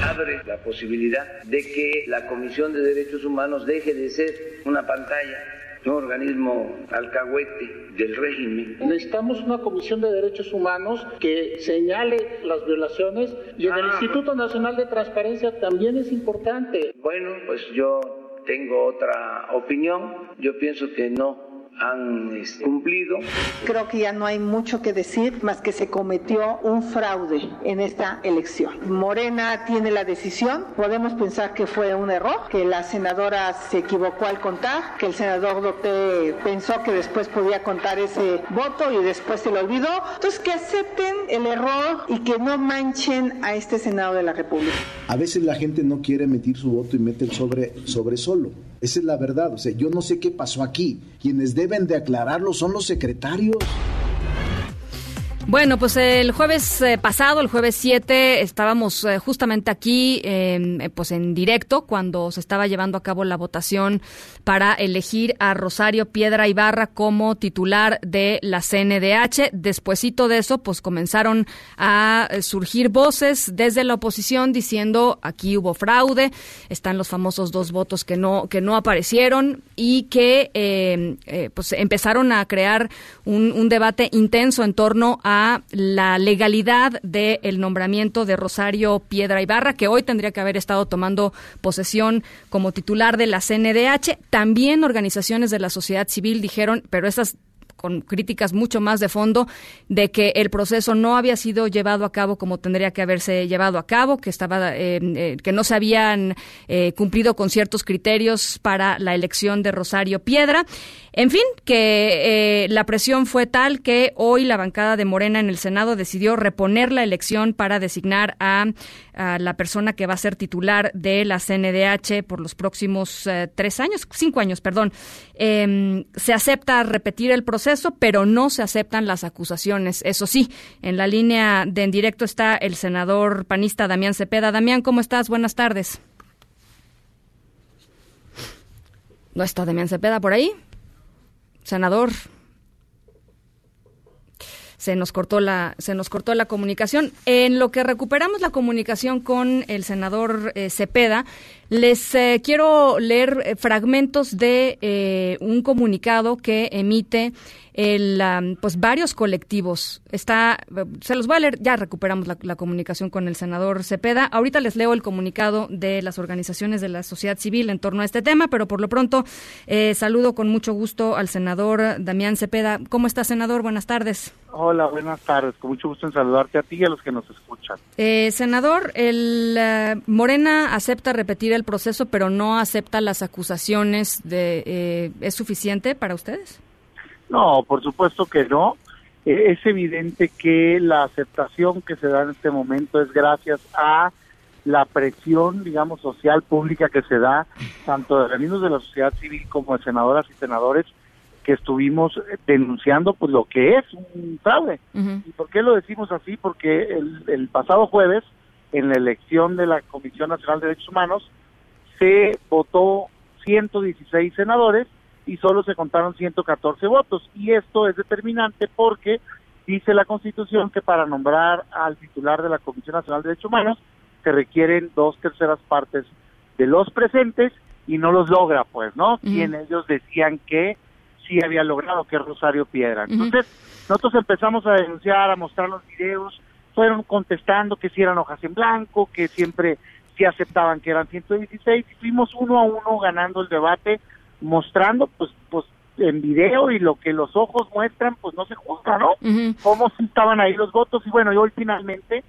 Abre la posibilidad de que la Comisión de Derechos Humanos deje de ser una pantalla un organismo alcahuete del régimen. Necesitamos una comisión de derechos humanos que señale las violaciones y en el ah. Instituto Nacional de Transparencia también es importante. Bueno, pues yo tengo otra opinión. Yo pienso que no han este, cumplido. Creo que ya no hay mucho que decir más que se cometió un fraude en esta elección. Morena tiene la decisión, podemos pensar que fue un error, que la senadora se equivocó al contar, que el senador Doté pensó que después podía contar ese voto y después se lo olvidó. Entonces que acepten el error y que no manchen a este Senado de la República. A veces la gente no quiere emitir su voto y mete el sobre, sobre solo. Esa es la verdad. O sea, yo no sé qué pasó aquí. Quienes deben de aclararlo son los secretarios. Bueno, pues el jueves eh, pasado, el jueves 7, estábamos eh, justamente aquí, eh, pues en directo, cuando se estaba llevando a cabo la votación para elegir a Rosario Piedra Ibarra como titular de la CNDH. Despuésito de eso, pues comenzaron a surgir voces desde la oposición diciendo aquí hubo fraude, están los famosos dos votos que no que no aparecieron y que pues empezaron a crear un debate intenso en torno a la legalidad del nombramiento de Rosario Piedra Ibarra, que hoy tendría que haber estado tomando posesión como titular de la CNDH. También organizaciones de la sociedad civil dijeron, pero esas con críticas mucho más de fondo de que el proceso no había sido llevado a cabo como tendría que haberse llevado a cabo, que estaba eh, eh, que no se habían eh, cumplido con ciertos criterios para la elección de Rosario Piedra. En fin, que la presión fue tal que hoy la bancada de Morena en el Senado decidió reponer la elección para designar a, la persona que va a ser titular de la CNDH por los próximos tres años, cinco años, perdón. Em, se acepta repetir el proceso pero no se aceptan las acusaciones. Eso sí, en la línea de en directo está el senador panista Damián Cepeda. Damián, ¿cómo estás? Buenas tardes. ¿No está Damián Cepeda por ahí? Senador, se nos cortó la se nos cortó la comunicación. En lo que recuperamos la comunicación con el senador eh, Cepeda, les eh, quiero leer eh, fragmentos de un comunicado que emite el, pues varios colectivos. Está, se los voy a leer, ya recuperamos la, comunicación con el senador Cepeda. Ahorita les leo el comunicado de las organizaciones de la sociedad civil en torno a este tema, pero por lo pronto eh, saludo con mucho gusto al senador Damián Cepeda. ¿Cómo está, senador? Buenas tardes. Hola, buenas tardes. Con mucho gusto en saludarte a ti y a los que nos escuchan. Eh, senador, el eh, Morena acepta repetir el proceso, pero no acepta las acusaciones de. ¿Es suficiente para ustedes? No, por supuesto que no. Eh, es evidente que la aceptación que se da en este momento es gracias a la presión, digamos, social pública que se da tanto de organismos de la sociedad civil como de senadoras y senadores que estuvimos denunciando pues lo que es un fraude. ¿Y por qué lo decimos así? Porque el, el pasado jueves, en la elección de la Comisión Nacional de Derechos Humanos, se votó 116 senadores y solo se contaron 114 votos. Y esto es determinante porque dice la Constitución que para nombrar al titular de la Comisión Nacional de Derechos Humanos se requieren dos terceras partes de los presentes y no los logra, pues, ¿no? Quien ellos decían que sí había logrado, que es Rosario Piedra. Entonces, nosotros empezamos a denunciar, a mostrar los videos, fueron contestando que si eran hojas en blanco, que siempre sí aceptaban que eran 116, y fuimos uno a uno ganando el debate, mostrando, pues, pues, en video y lo que los ojos muestran, pues no se juzga, ¿no? Cómo sí estaban ahí los votos, y bueno, y hoy finalmente,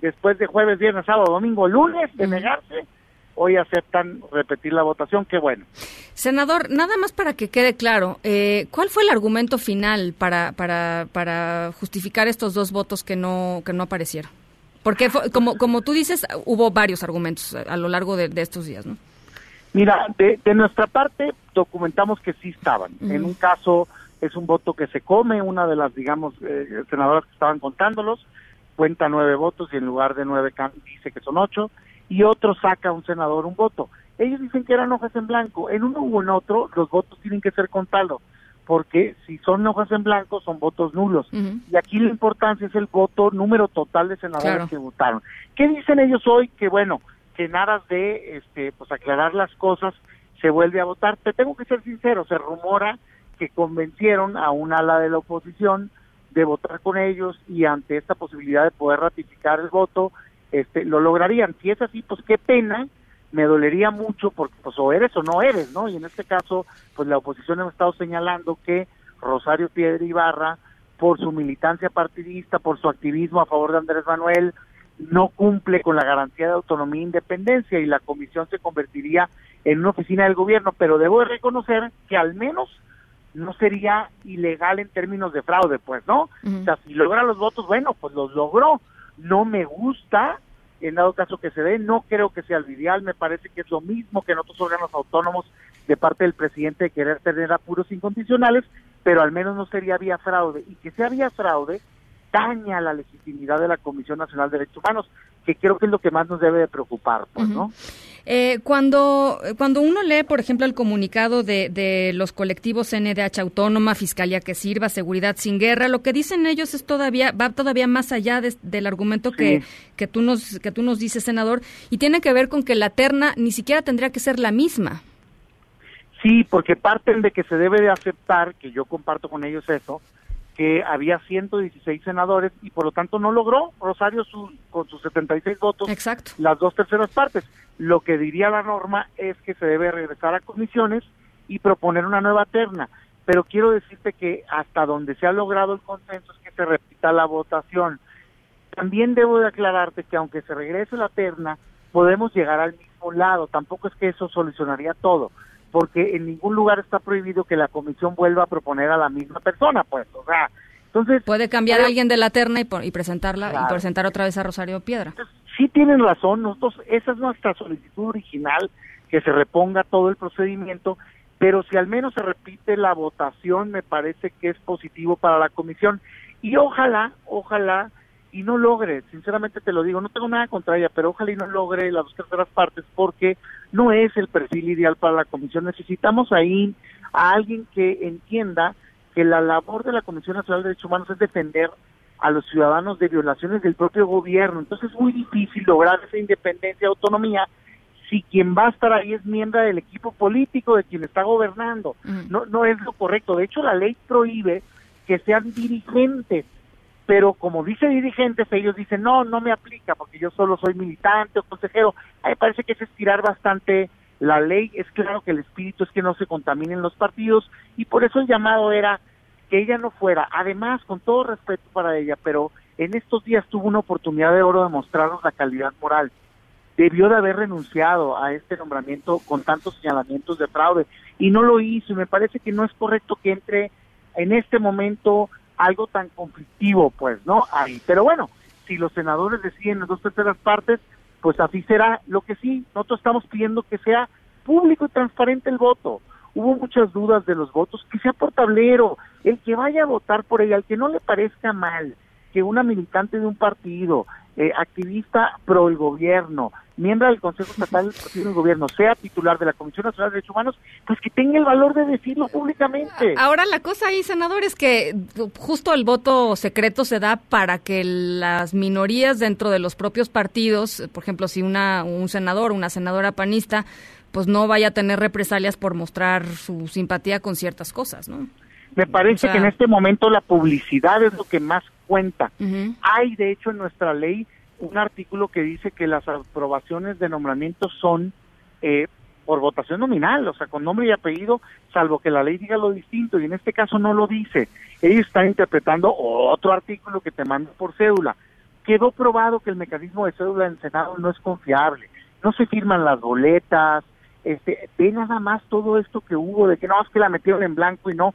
después de jueves, viernes, sábado, domingo, lunes, de negarse, hoy aceptan repetir la votación, qué bueno. Senador, nada más para que quede claro, eh, ¿cuál fue el argumento final para, para, para justificar estos dos votos que no, que no aparecieron? Porque, como, como tú dices, hubo varios argumentos a lo largo de, estos días, ¿no? Mira, de, nuestra parte documentamos que sí estaban. En un caso es un voto que se come, una de las, digamos, eh, senadoras que estaban contándolos, cuenta nueve votos y en lugar de nueve dice que son ocho y otro saca un senador un voto. Ellos dicen que eran hojas en blanco. En uno u en otro, los votos tienen que ser contados, porque si son hojas en blanco, son votos nulos. Y aquí la importancia es el voto número total de senadores que votaron. ¿Qué dicen ellos hoy? Que bueno, que en aras de este, pues aclarar las cosas, se vuelve a votar. Te tengo que ser sincero, se rumora que convencieron a un ala de la oposición de votar con ellos y ante esta posibilidad de poder ratificar el voto, este, lo lograrían. Si es así, pues qué pena, me dolería mucho porque pues o eres o no eres, ¿no? Y en este caso, pues la oposición ha estado señalando que Rosario Piedra Ibarra, por su militancia partidista, por su activismo a favor de Andrés Manuel, no cumple con la garantía de autonomía e independencia y la comisión se convertiría en una oficina del gobierno, pero debo de reconocer que al menos no sería ilegal en términos de fraude, pues, ¿no? O sea, si logra los votos, bueno, pues los logró, no me gusta en dado caso que se dé, no creo que sea el me parece que es lo mismo que en otros órganos autónomos de parte del presidente de querer tener apuros incondicionales, pero al menos no sería vía fraude, y que sea vía fraude daña la legitimidad de la Comisión Nacional de Derechos Humanos, que creo que es lo que más nos debe de preocupar, pues, ¿no? Eh, cuando, cuando uno lee, por ejemplo, el comunicado de, de los colectivos NDH Autónoma, Fiscalía que Sirva, Seguridad sin Guerra, lo que dicen ellos es todavía, va todavía más allá del argumento que, que, tú nos, que tú nos dices, senador, y tiene que ver con que la terna ni siquiera tendría que ser la misma. Sí, porque parten de que se debe de aceptar, que yo comparto con ellos eso, que había 116 senadores y por lo tanto no logró Rosario su, con sus 76 votos Exacto. las dos terceras partes. Lo que diría la norma es que se debe regresar a comisiones y proponer una nueva terna. Pero quiero decirte que hasta donde se ha logrado el consenso es que se repita la votación. También debo de aclararte que aunque se regrese la terna, podemos llegar al mismo lado. Tampoco es que eso solucionaría todo porque en ningún lugar está prohibido que la comisión vuelva a proponer a la misma persona, pues, o sea, entonces... Puede cambiar a alguien de la terna y, presentarla y presentar otra vez a Rosario Piedra. sí tienen razón, nosotros, esa es nuestra solicitud original, que se reponga todo el procedimiento, pero si al menos se repite la votación, me parece que es positivo para la comisión. Y ojalá, ojalá y no logre, sinceramente te lo digo, no tengo nada contra ella, pero ojalá y no logre las dos terceras partes porque no es el perfil ideal para la comisión. Necesitamos ahí a alguien que entienda que la labor de la Comisión Nacional de Derechos Humanos es defender a los ciudadanos de violaciones del propio gobierno. Entonces es muy difícil lograr esa independencia y autonomía si quien va a estar ahí es miembro del equipo político de quien está gobernando. No, no es lo correcto. De hecho, la ley prohíbe que sean dirigentes pero como dice dirigentes, ellos dicen, no, no me aplica porque yo solo soy militante o consejero. A mí parece que es estirar bastante la ley. Es claro que el espíritu es que no se contaminen los partidos y por eso el llamado era que ella no fuera. Además, con todo respeto para ella, pero en estos días tuvo una oportunidad de oro de mostrarnos la calidad moral. Debió de haber renunciado a este nombramiento con tantos señalamientos de fraude y no lo hizo. Y me parece que no es correcto que entre en este momento algo tan conflictivo, pues, ¿no? Ahí. Pero bueno, si los senadores deciden en dos terceras partes, pues así será. Lo que sí, nosotros estamos pidiendo que sea público y transparente el voto. Hubo muchas dudas de los votos, que sea por tablero, el que vaya a votar por ella, al que no le parezca mal que una militante de un partido, eh, activista pro el gobierno, miembro del Consejo Estatal del Partido del Gobierno, sea titular de la Comisión Nacional de Derechos Humanos, pues que tenga el valor de decirlo públicamente. Ahora la cosa ahí, senador, es que justo el voto secreto se da para que las minorías dentro de los propios partidos, por ejemplo, si una un senador, una senadora panista, pues no vaya a tener represalias por mostrar su simpatía con ciertas cosas, ¿no? Me parece que en este momento la publicidad es lo que más cuenta. Hay, de hecho, en nuestra ley un artículo que dice que las aprobaciones de nombramientos son eh, por votación nominal, o sea, con nombre y apellido, salvo que la ley diga lo distinto, y en este caso no lo dice. Ellos están interpretando otro artículo que te manda por cédula. Quedó probado que el mecanismo de cédula en Senado no es confiable. No se firman las boletas, este, ve nada más todo esto que hubo, de que no, es que la metieron en blanco y no.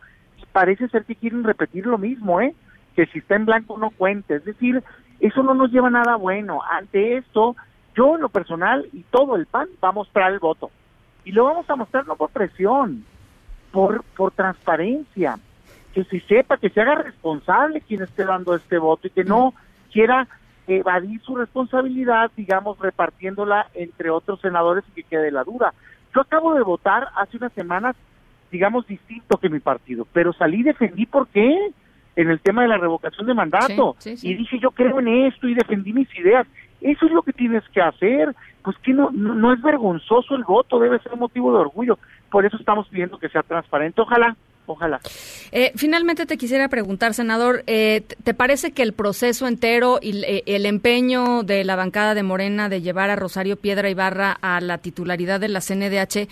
Parece ser que quieren repetir lo mismo, ¿eh? Que si está en blanco no cuente. Es decir, eso no nos lleva a nada bueno. Ante esto, yo en lo personal y todo el PAN va a mostrar el voto. Y lo vamos a mostrar no por presión, por, por transparencia. Que se sepa, que se haga responsable quien esté dando este voto y que no quiera evadir su responsabilidad, digamos, repartiéndola entre otros senadores y que quede la duda. Yo acabo de votar hace unas semanas, digamos, distinto que mi partido, pero salí defendí por qué en el tema de la revocación de mandato. Y dije, yo creo en esto y defendí mis ideas. Eso es lo que tienes que hacer. Pues que no, no, es vergonzoso el voto, debe ser un motivo de orgullo. Por eso estamos pidiendo que sea transparente. Ojalá, ojalá. Eh, finalmente te quisiera preguntar, senador, eh, ¿te parece que el proceso entero y eh, el empeño de la bancada de Morena de llevar a Rosario Piedra Ibarra a la titularidad de la CNDH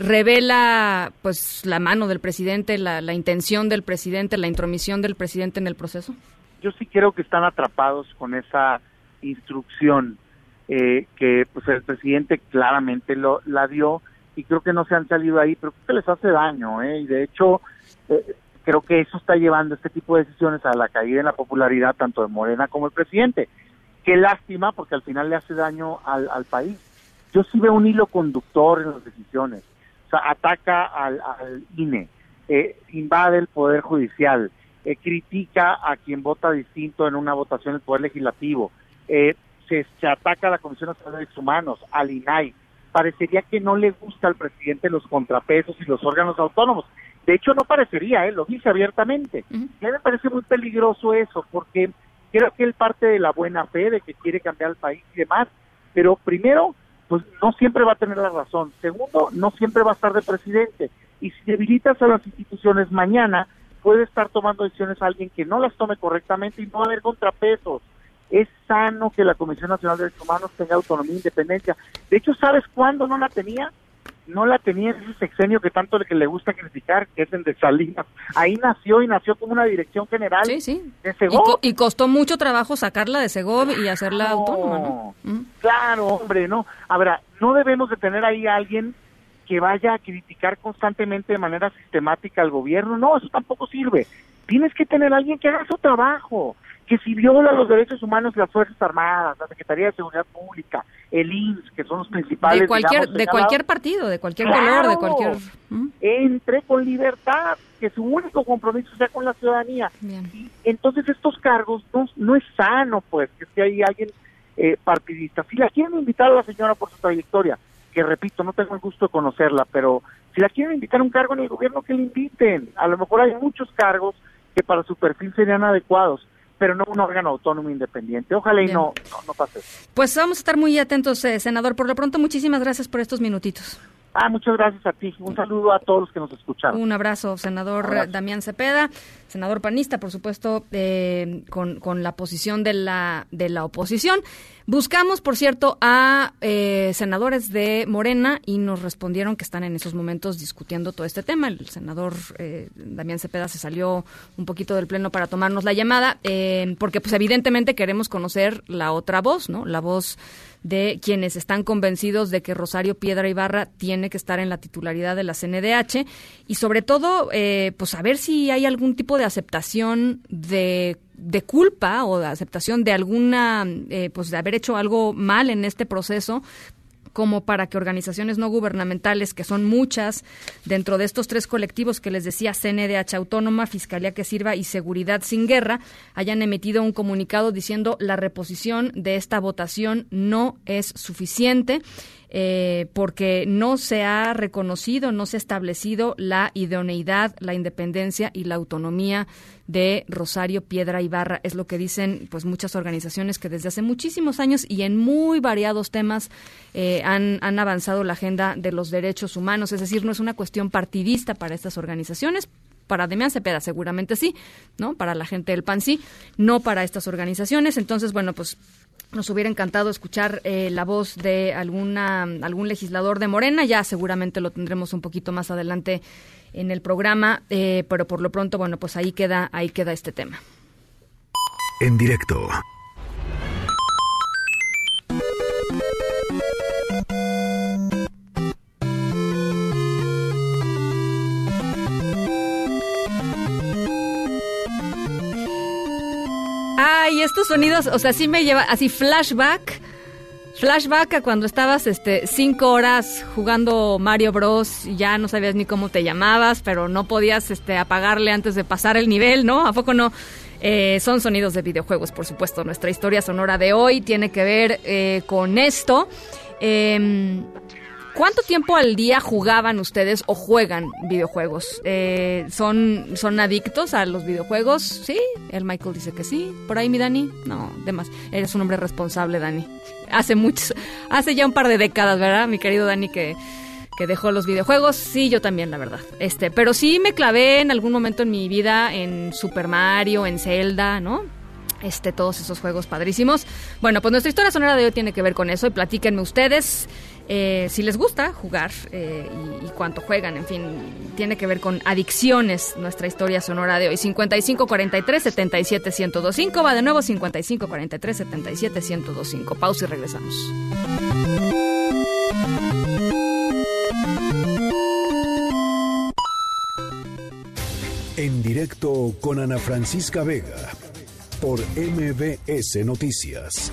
revela pues la mano del presidente, la, la intención del presidente, la intromisión del presidente en el proceso? Yo sí creo que están atrapados con esa instrucción eh, que pues el presidente claramente lo la dio y creo que no se han salido ahí, pero creo que les hace daño, ¿eh? y de hecho eh, creo que eso está llevando este tipo de decisiones a la caída en la popularidad tanto de Morena como el presidente. Qué lástima, porque al final le hace daño al, al país. Yo sí veo un hilo conductor en las decisiones. O sea, ataca al, al INE, eh, invade el Poder Judicial, eh, critica a quien vota distinto en una votación del Poder Legislativo, eh, se, se, ataca a la Comisión Nacional de Derechos Humanos, al INAI. Parecería que no le gusta al presidente los contrapesos y los órganos autónomos. De hecho, no parecería, ¿eh? lo dice abiertamente. Uh -huh. Y a mí me parece muy peligroso eso, porque creo que él parte de la buena fe de que quiere cambiar el país y demás, pero primero, pues no siempre va a tener la razón. Segundo, no siempre va a estar de presidente. Y si debilitas a las instituciones mañana, puede estar tomando decisiones a alguien que no las tome correctamente y no va a haber contrapesos es sano que la Comisión Nacional de Derechos Humanos tenga autonomía e independencia. De hecho, ¿sabes cuándo no la tenía? No la tenía en ese sexenio que tanto le, que le gusta criticar, que es el de Salinas. Ahí nació y nació como una dirección general sí, sí. de Segov. Y, co y, costó mucho trabajo sacarla de Segov y hacerla no, autónoma, ¿no? Claro, hombre, no. A ver, no debemos de tener ahí a alguien que vaya a criticar constantemente de manera sistemática al gobierno. No, eso tampoco sirve. Tienes que tener a alguien que haga su trabajo que si viola los derechos humanos las Fuerzas Armadas, la Secretaría de Seguridad Pública, el INS, que son los principales. De cualquier, digamos, de cualquier partido, de cualquier claro, color, de cualquier. ¿Mm? Entre con libertad, que su único compromiso sea con la ciudadanía. Y entonces estos cargos no, no es sano, pues, que si hay alguien eh, partidista. Si la quieren invitar a la señora por su trayectoria, que repito, no tengo el gusto de conocerla, pero si la quieren invitar a un cargo en el gobierno, que le inviten. A lo mejor hay muchos cargos que para su perfil serían adecuados pero no un órgano autónomo independiente. Ojalá y no, no, no, pase. Pues vamos a estar muy atentos, eh, senador. Por lo pronto, muchísimas gracias por estos minutitos. Ah, muchas gracias a ti. Un saludo a todos los que nos escucharon. Un abrazo, senador abrazo. Damián Cepeda, senador panista, por supuesto, eh, con, con, la posición de la, de la oposición. Buscamos, por cierto, a eh, senadores de Morena y nos respondieron que están en esos momentos discutiendo todo este tema. El senador eh, Damián Cepeda se salió un poquito del pleno para tomarnos la llamada, porque pues evidentemente queremos conocer la otra voz, ¿no? La voz de quienes están convencidos de que Rosario Piedra Ibarra tiene que estar en la titularidad de la CNDH y sobre todo, eh, pues saber si hay algún tipo de aceptación de de culpa o de aceptación de alguna, eh, pues de haber hecho algo mal en este proceso, como para que organizaciones no gubernamentales, que son muchas, dentro de estos tres colectivos que les decía, CNDH Autónoma, Fiscalía que Sirva y Seguridad Sin Guerra, hayan emitido un comunicado diciendo la reposición de esta votación no es suficiente eh, porque no se ha reconocido, no se ha establecido la idoneidad, la independencia y la autonomía de Rosario Piedra Ibarra. Es lo que dicen pues muchas organizaciones que desde hace muchísimos años y en muy variados temas eh, han, han avanzado la agenda de los derechos humanos. Es decir, no es una cuestión partidista para estas organizaciones, para Demián Cepeda seguramente sí, ¿no? Para la gente del PAN sí, no para estas organizaciones. Entonces, bueno, pues nos hubiera encantado escuchar eh, la voz de alguna algún legislador de Morena. Ya seguramente lo tendremos un poquito más adelante en el programa, eh, pero por lo pronto, bueno, pues ahí queda ahí queda este tema. En directo. Ay, estos sonidos, o sea, sí me lleva así flashback. Flashback a cuando estabas este cinco horas jugando Mario Bros. y ya no sabías ni cómo te llamabas, pero no podías este apagarle antes de pasar el nivel, ¿no? ¿A poco no? Eh, son sonidos de videojuegos, por supuesto. Nuestra historia sonora de hoy tiene que ver eh, con esto. Eh, ¿Cuánto tiempo al día jugaban ustedes o juegan videojuegos? Eh, ¿son, ¿Son adictos a los videojuegos? Sí, el Michael dice que sí. ¿Por ahí mi Dani? No, demás. Eres un hombre responsable, Dani. Hace muchos, hace ya un par de décadas, ¿verdad? Mi querido Dani que, que dejó los videojuegos. Sí, yo también, la verdad. Este, pero sí me clavé en algún momento en mi vida en Super Mario, en Zelda, ¿no? Este, todos esos juegos padrísimos. Bueno, pues nuestra historia sonora de hoy tiene que ver con eso y platíquenme ustedes. Eh, si les gusta jugar eh, y, y, cuánto juegan, en fin, tiene que ver con adicciones nuestra historia sonora de hoy. 55 43 77 1025 va de nuevo 55 43 77 1025. Pausa y regresamos. En directo con Ana Francisca Vega por MBS Noticias.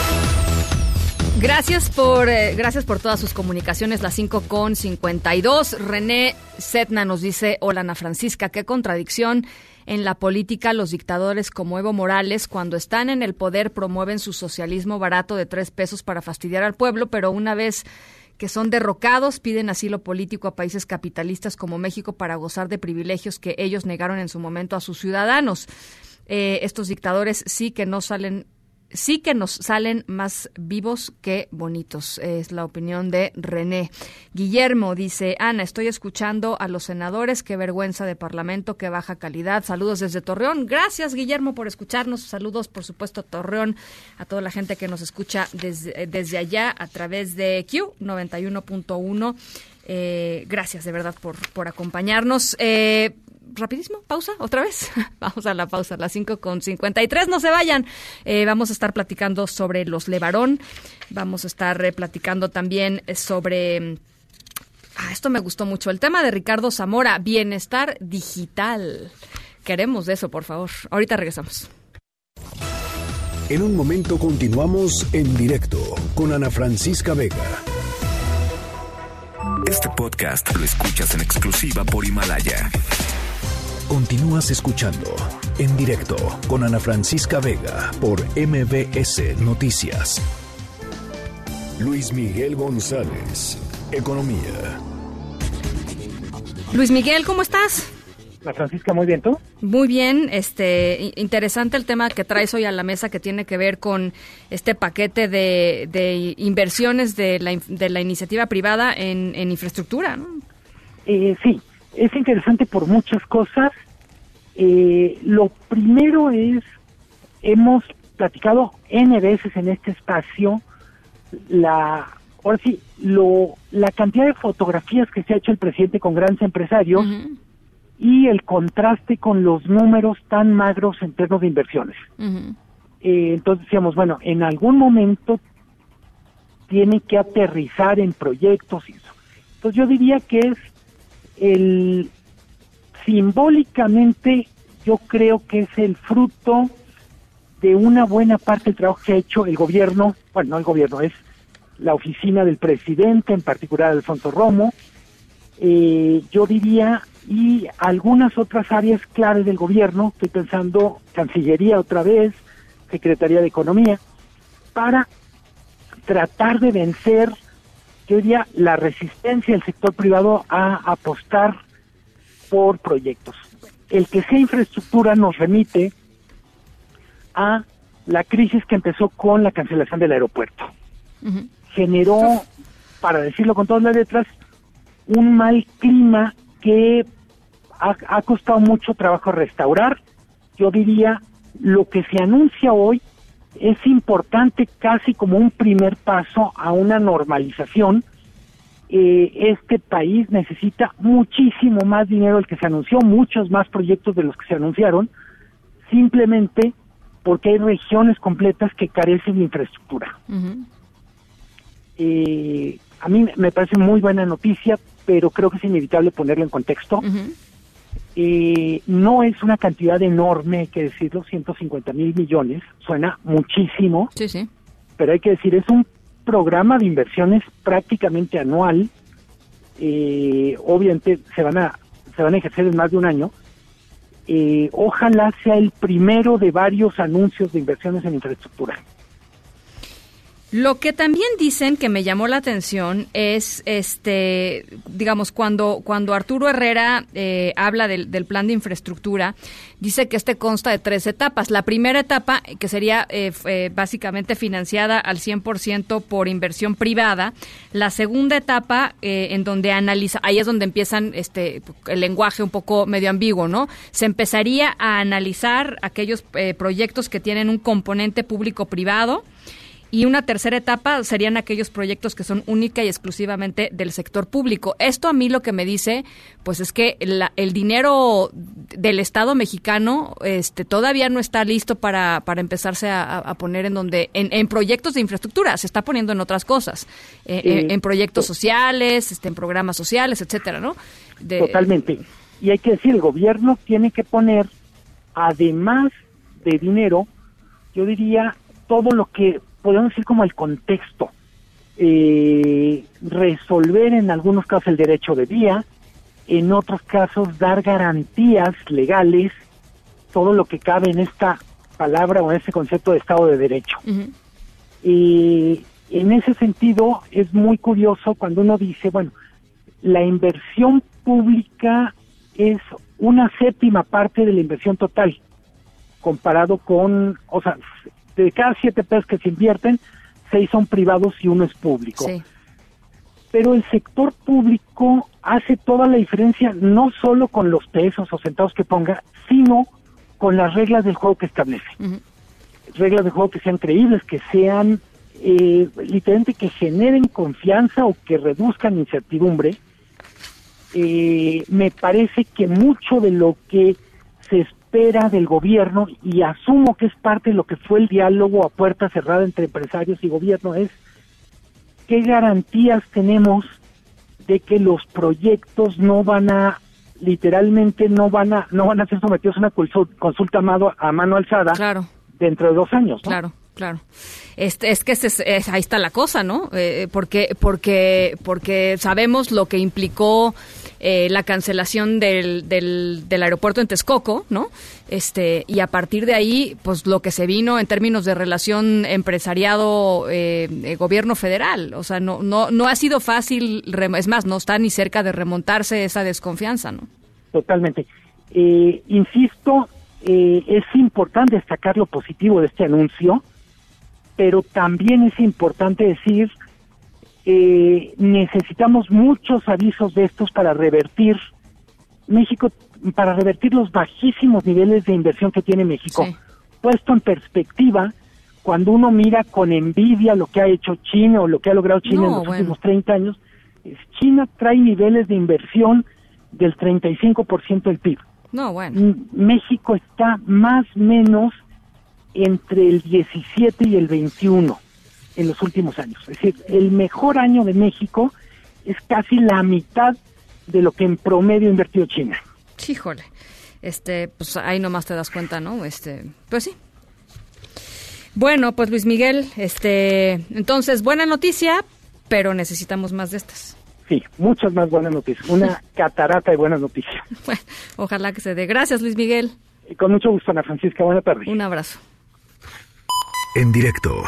Gracias por, eh, gracias por todas sus comunicaciones. Las 5 con 52. René Setna nos dice: Hola, Ana Francisca, qué contradicción. En la política, los dictadores como Evo Morales, cuando están en el poder, promueven su socialismo barato de tres pesos para fastidiar al pueblo, pero una vez que son derrocados, piden asilo político a países capitalistas como México para gozar de privilegios que ellos negaron en su momento a sus ciudadanos. Eh, estos dictadores sí que no salen sí que nos salen más vivos que bonitos. Es la opinión de René. Guillermo dice, Ana, estoy escuchando a los senadores, qué vergüenza de Parlamento, qué baja calidad. Saludos desde Torreón. Gracias, Guillermo, por escucharnos. Saludos, por supuesto, Torreón, a toda la gente que nos escucha desde, desde allá a través de Q 91.1. Eh, gracias de verdad por, por acompañarnos. Eh, rapidísimo, pausa, otra vez. vamos a la pausa, las 5 con 53, no se vayan. Eh, vamos a estar platicando sobre los Levarón, vamos a estar eh, platicando también sobre... Ah, esto me gustó mucho, el tema de Ricardo Zamora, bienestar digital. Queremos de eso, por favor. Ahorita regresamos. En un momento continuamos en directo con Ana Francisca Vega. Este podcast lo escuchas en exclusiva por Himalaya. Continúas escuchando en directo con Ana Francisca Vega por MBS Noticias. Luis Miguel González, Economía. Luis Miguel, ¿cómo estás? La Francisca, muy bien, ¿tú? Muy bien, este, interesante el tema que traes hoy a la mesa que tiene que ver con este paquete de, de inversiones de la, de la iniciativa privada en, en infraestructura, ¿no? Eh, sí, es interesante por muchas cosas. Eh, lo primero es, hemos platicado N veces en este espacio la ahora sí, lo, la cantidad de fotografías que se ha hecho el presidente con grandes empresarios y el contraste con los números tan magros en términos de inversiones. Eh, entonces decíamos, bueno, en algún momento tiene que aterrizar en proyectos y eso. Entonces yo diría que es el simbólicamente yo creo que es el fruto de una buena parte del trabajo que ha hecho el gobierno, bueno, no el gobierno, es la oficina del presidente, en particular Alfonso Romo, eh, yo diría, y algunas otras áreas claves del gobierno, estoy pensando Cancillería otra vez, Secretaría de Economía, para tratar de vencer, yo diría, la resistencia del sector privado a apostar por proyectos. El que sea infraestructura nos remite a la crisis que empezó con la cancelación del aeropuerto. Generó, para decirlo con todas las letras, un mal clima que ha, ha costado mucho trabajo restaurar. Yo diría, lo que se anuncia hoy es importante casi como un primer paso a una normalización. Eh, este país necesita muchísimo más dinero del que se anunció, muchos más proyectos de los que se anunciaron, simplemente porque hay regiones completas que carecen de infraestructura. eh, a mí me parece muy buena noticia, pero creo que es inevitable ponerlo en contexto. Eh, no es una cantidad enorme, hay que decirlo, 150 mil millones, suena muchísimo, Sí, sí. pero hay que decir, es un programa de inversiones prácticamente anual, eh, obviamente se van a se van a ejercer en más de un año. Eh, ojalá sea el primero de varios anuncios de inversiones en infraestructura. Lo que también dicen que me llamó la atención es, este, digamos, cuando, cuando Arturo Herrera eh, habla del, del plan de infraestructura, dice que este consta de tres etapas. La primera etapa, que sería eh, eh, básicamente financiada al 100% por inversión privada. La segunda etapa, eh, en donde analiza, ahí es donde empiezan este, el lenguaje un poco medio ambiguo, ¿no? Se empezaría a analizar aquellos eh, proyectos que tienen un componente público-privado. Y una tercera etapa serían aquellos proyectos que son única y exclusivamente del sector público. Esto a mí lo que me dice, pues es que la- el dinero del Estado mexicano este, todavía no está listo para, para empezarse a, poner en donde, en, en proyectos de infraestructura, se está poniendo en otras cosas, eh, Sí. en, en proyectos sociales, este, en programas sociales, etcétera, ¿no? De- Totalmente. Y hay que decir, el gobierno tiene que poner, además de dinero, yo diría todo lo que podemos decir como el contexto, eh, resolver en algunos casos el derecho de vía, en otros casos dar garantías legales, todo lo que cabe en esta palabra o en este concepto de Estado de Derecho. Y en ese sentido es muy curioso cuando uno dice, bueno, la inversión pública es una séptima parte de la inversión total, comparado con, o sea, de cada siete pesos que se invierten, seis son privados y uno es público. Sí. Pero el sector público hace toda la diferencia, no solo con los pesos o centavos que ponga, sino con las reglas del juego que establece. Reglas de juego que sean creíbles, que sean eh, literalmente que generen confianza o que reduzcan incertidumbre. Eh, me parece que mucho de lo que se espera del gobierno, y asumo que es parte de lo que fue el diálogo a puerta cerrada entre empresarios y gobierno, es qué garantías tenemos de que los proyectos no van a literalmente no van a no van a ser sometidos a una consul- consulta a mano, a mano alzada dentro de dos años ¿no? Claro, claro. Este, es que es- es- ahí está la cosa, ¿no? Eh, porque, porque, porque sabemos lo que implicó eh, la cancelación del, del, del aeropuerto en Texcoco, ¿no? Este, y a partir de ahí, pues lo que se vino en términos de relación empresariado eh, eh, federal. O sea, no, no, no ha sido fácil, es más, no está ni cerca de remontarse esa desconfianza, ¿no? Totalmente. Eh, insisto, eh, es importante destacar lo positivo de este anuncio, pero también es importante decir, eh, necesitamos muchos avisos de estos para revertir México, para revertir los bajísimos niveles de inversión que tiene México. Puesto en perspectiva, cuando uno mira con envidia lo que ha hecho China o lo que ha logrado China No, en los bueno. últimos 30 años, China trae niveles de inversión del 35% del PIB. No, bueno. M- México está más o menos entre el 17 y el 21 en los últimos años. Es decir, el mejor año de México es casi la mitad de lo que en promedio ha invertido China. Híjole. Este, pues ahí nomás te das cuenta, ¿no? Este, pues sí. Bueno, pues Luis Miguel, este, entonces buena noticia, pero necesitamos más de estas. Sí, muchas más buenas noticias. Una catarata de buenas noticias. Bueno, ojalá que se dé. Gracias, Luis Miguel. Y con mucho gusto, Ana Francisca. Buena tarde. Un abrazo. En directo.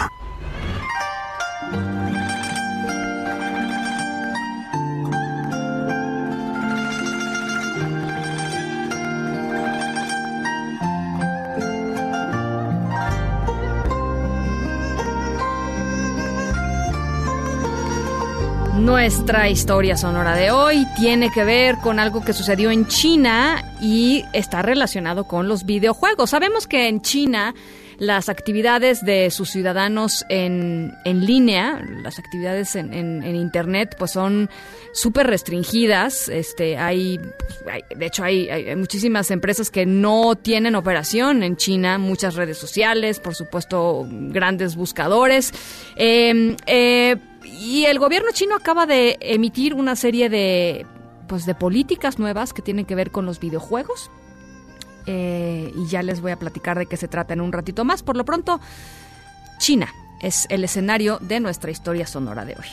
Nuestra historia sonora de hoy tiene que ver con algo que sucedió en China y está relacionado con los videojuegos. Sabemos que en China las actividades de sus ciudadanos en, en línea, las actividades en, en- Internet, pues son súper restringidas. Este, hay, hay- de hecho, hay, muchísimas empresas que no tienen operación en China, muchas redes sociales, por supuesto, grandes buscadores. Eh, eh, y el gobierno chino acaba de emitir una serie de, pues, de políticas nuevas que tienen que ver con los videojuegos. Eh, y ya les voy a platicar de qué se trata en un ratito más. Por lo pronto, China es el escenario de nuestra historia sonora de hoy.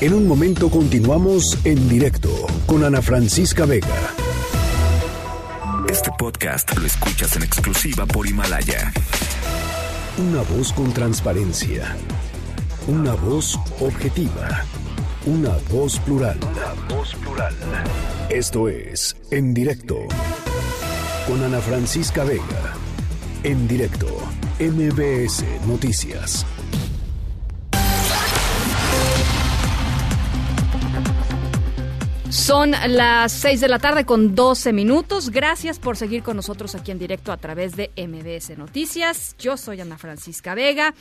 En un momento continuamos en directo con Ana Francisca Vega. Este podcast lo escuchas en exclusiva por Himalaya. Una voz con transparencia. Una voz objetiva. Una voz plural. voz plural. Esto es En directo con Ana Francisca Vega. En directo. MBS Noticias. Son las 6 de la tarde con 12 minutos. Gracias por seguir con nosotros aquí en directo a través de MBS Noticias. Yo soy Ana Francisca Vega.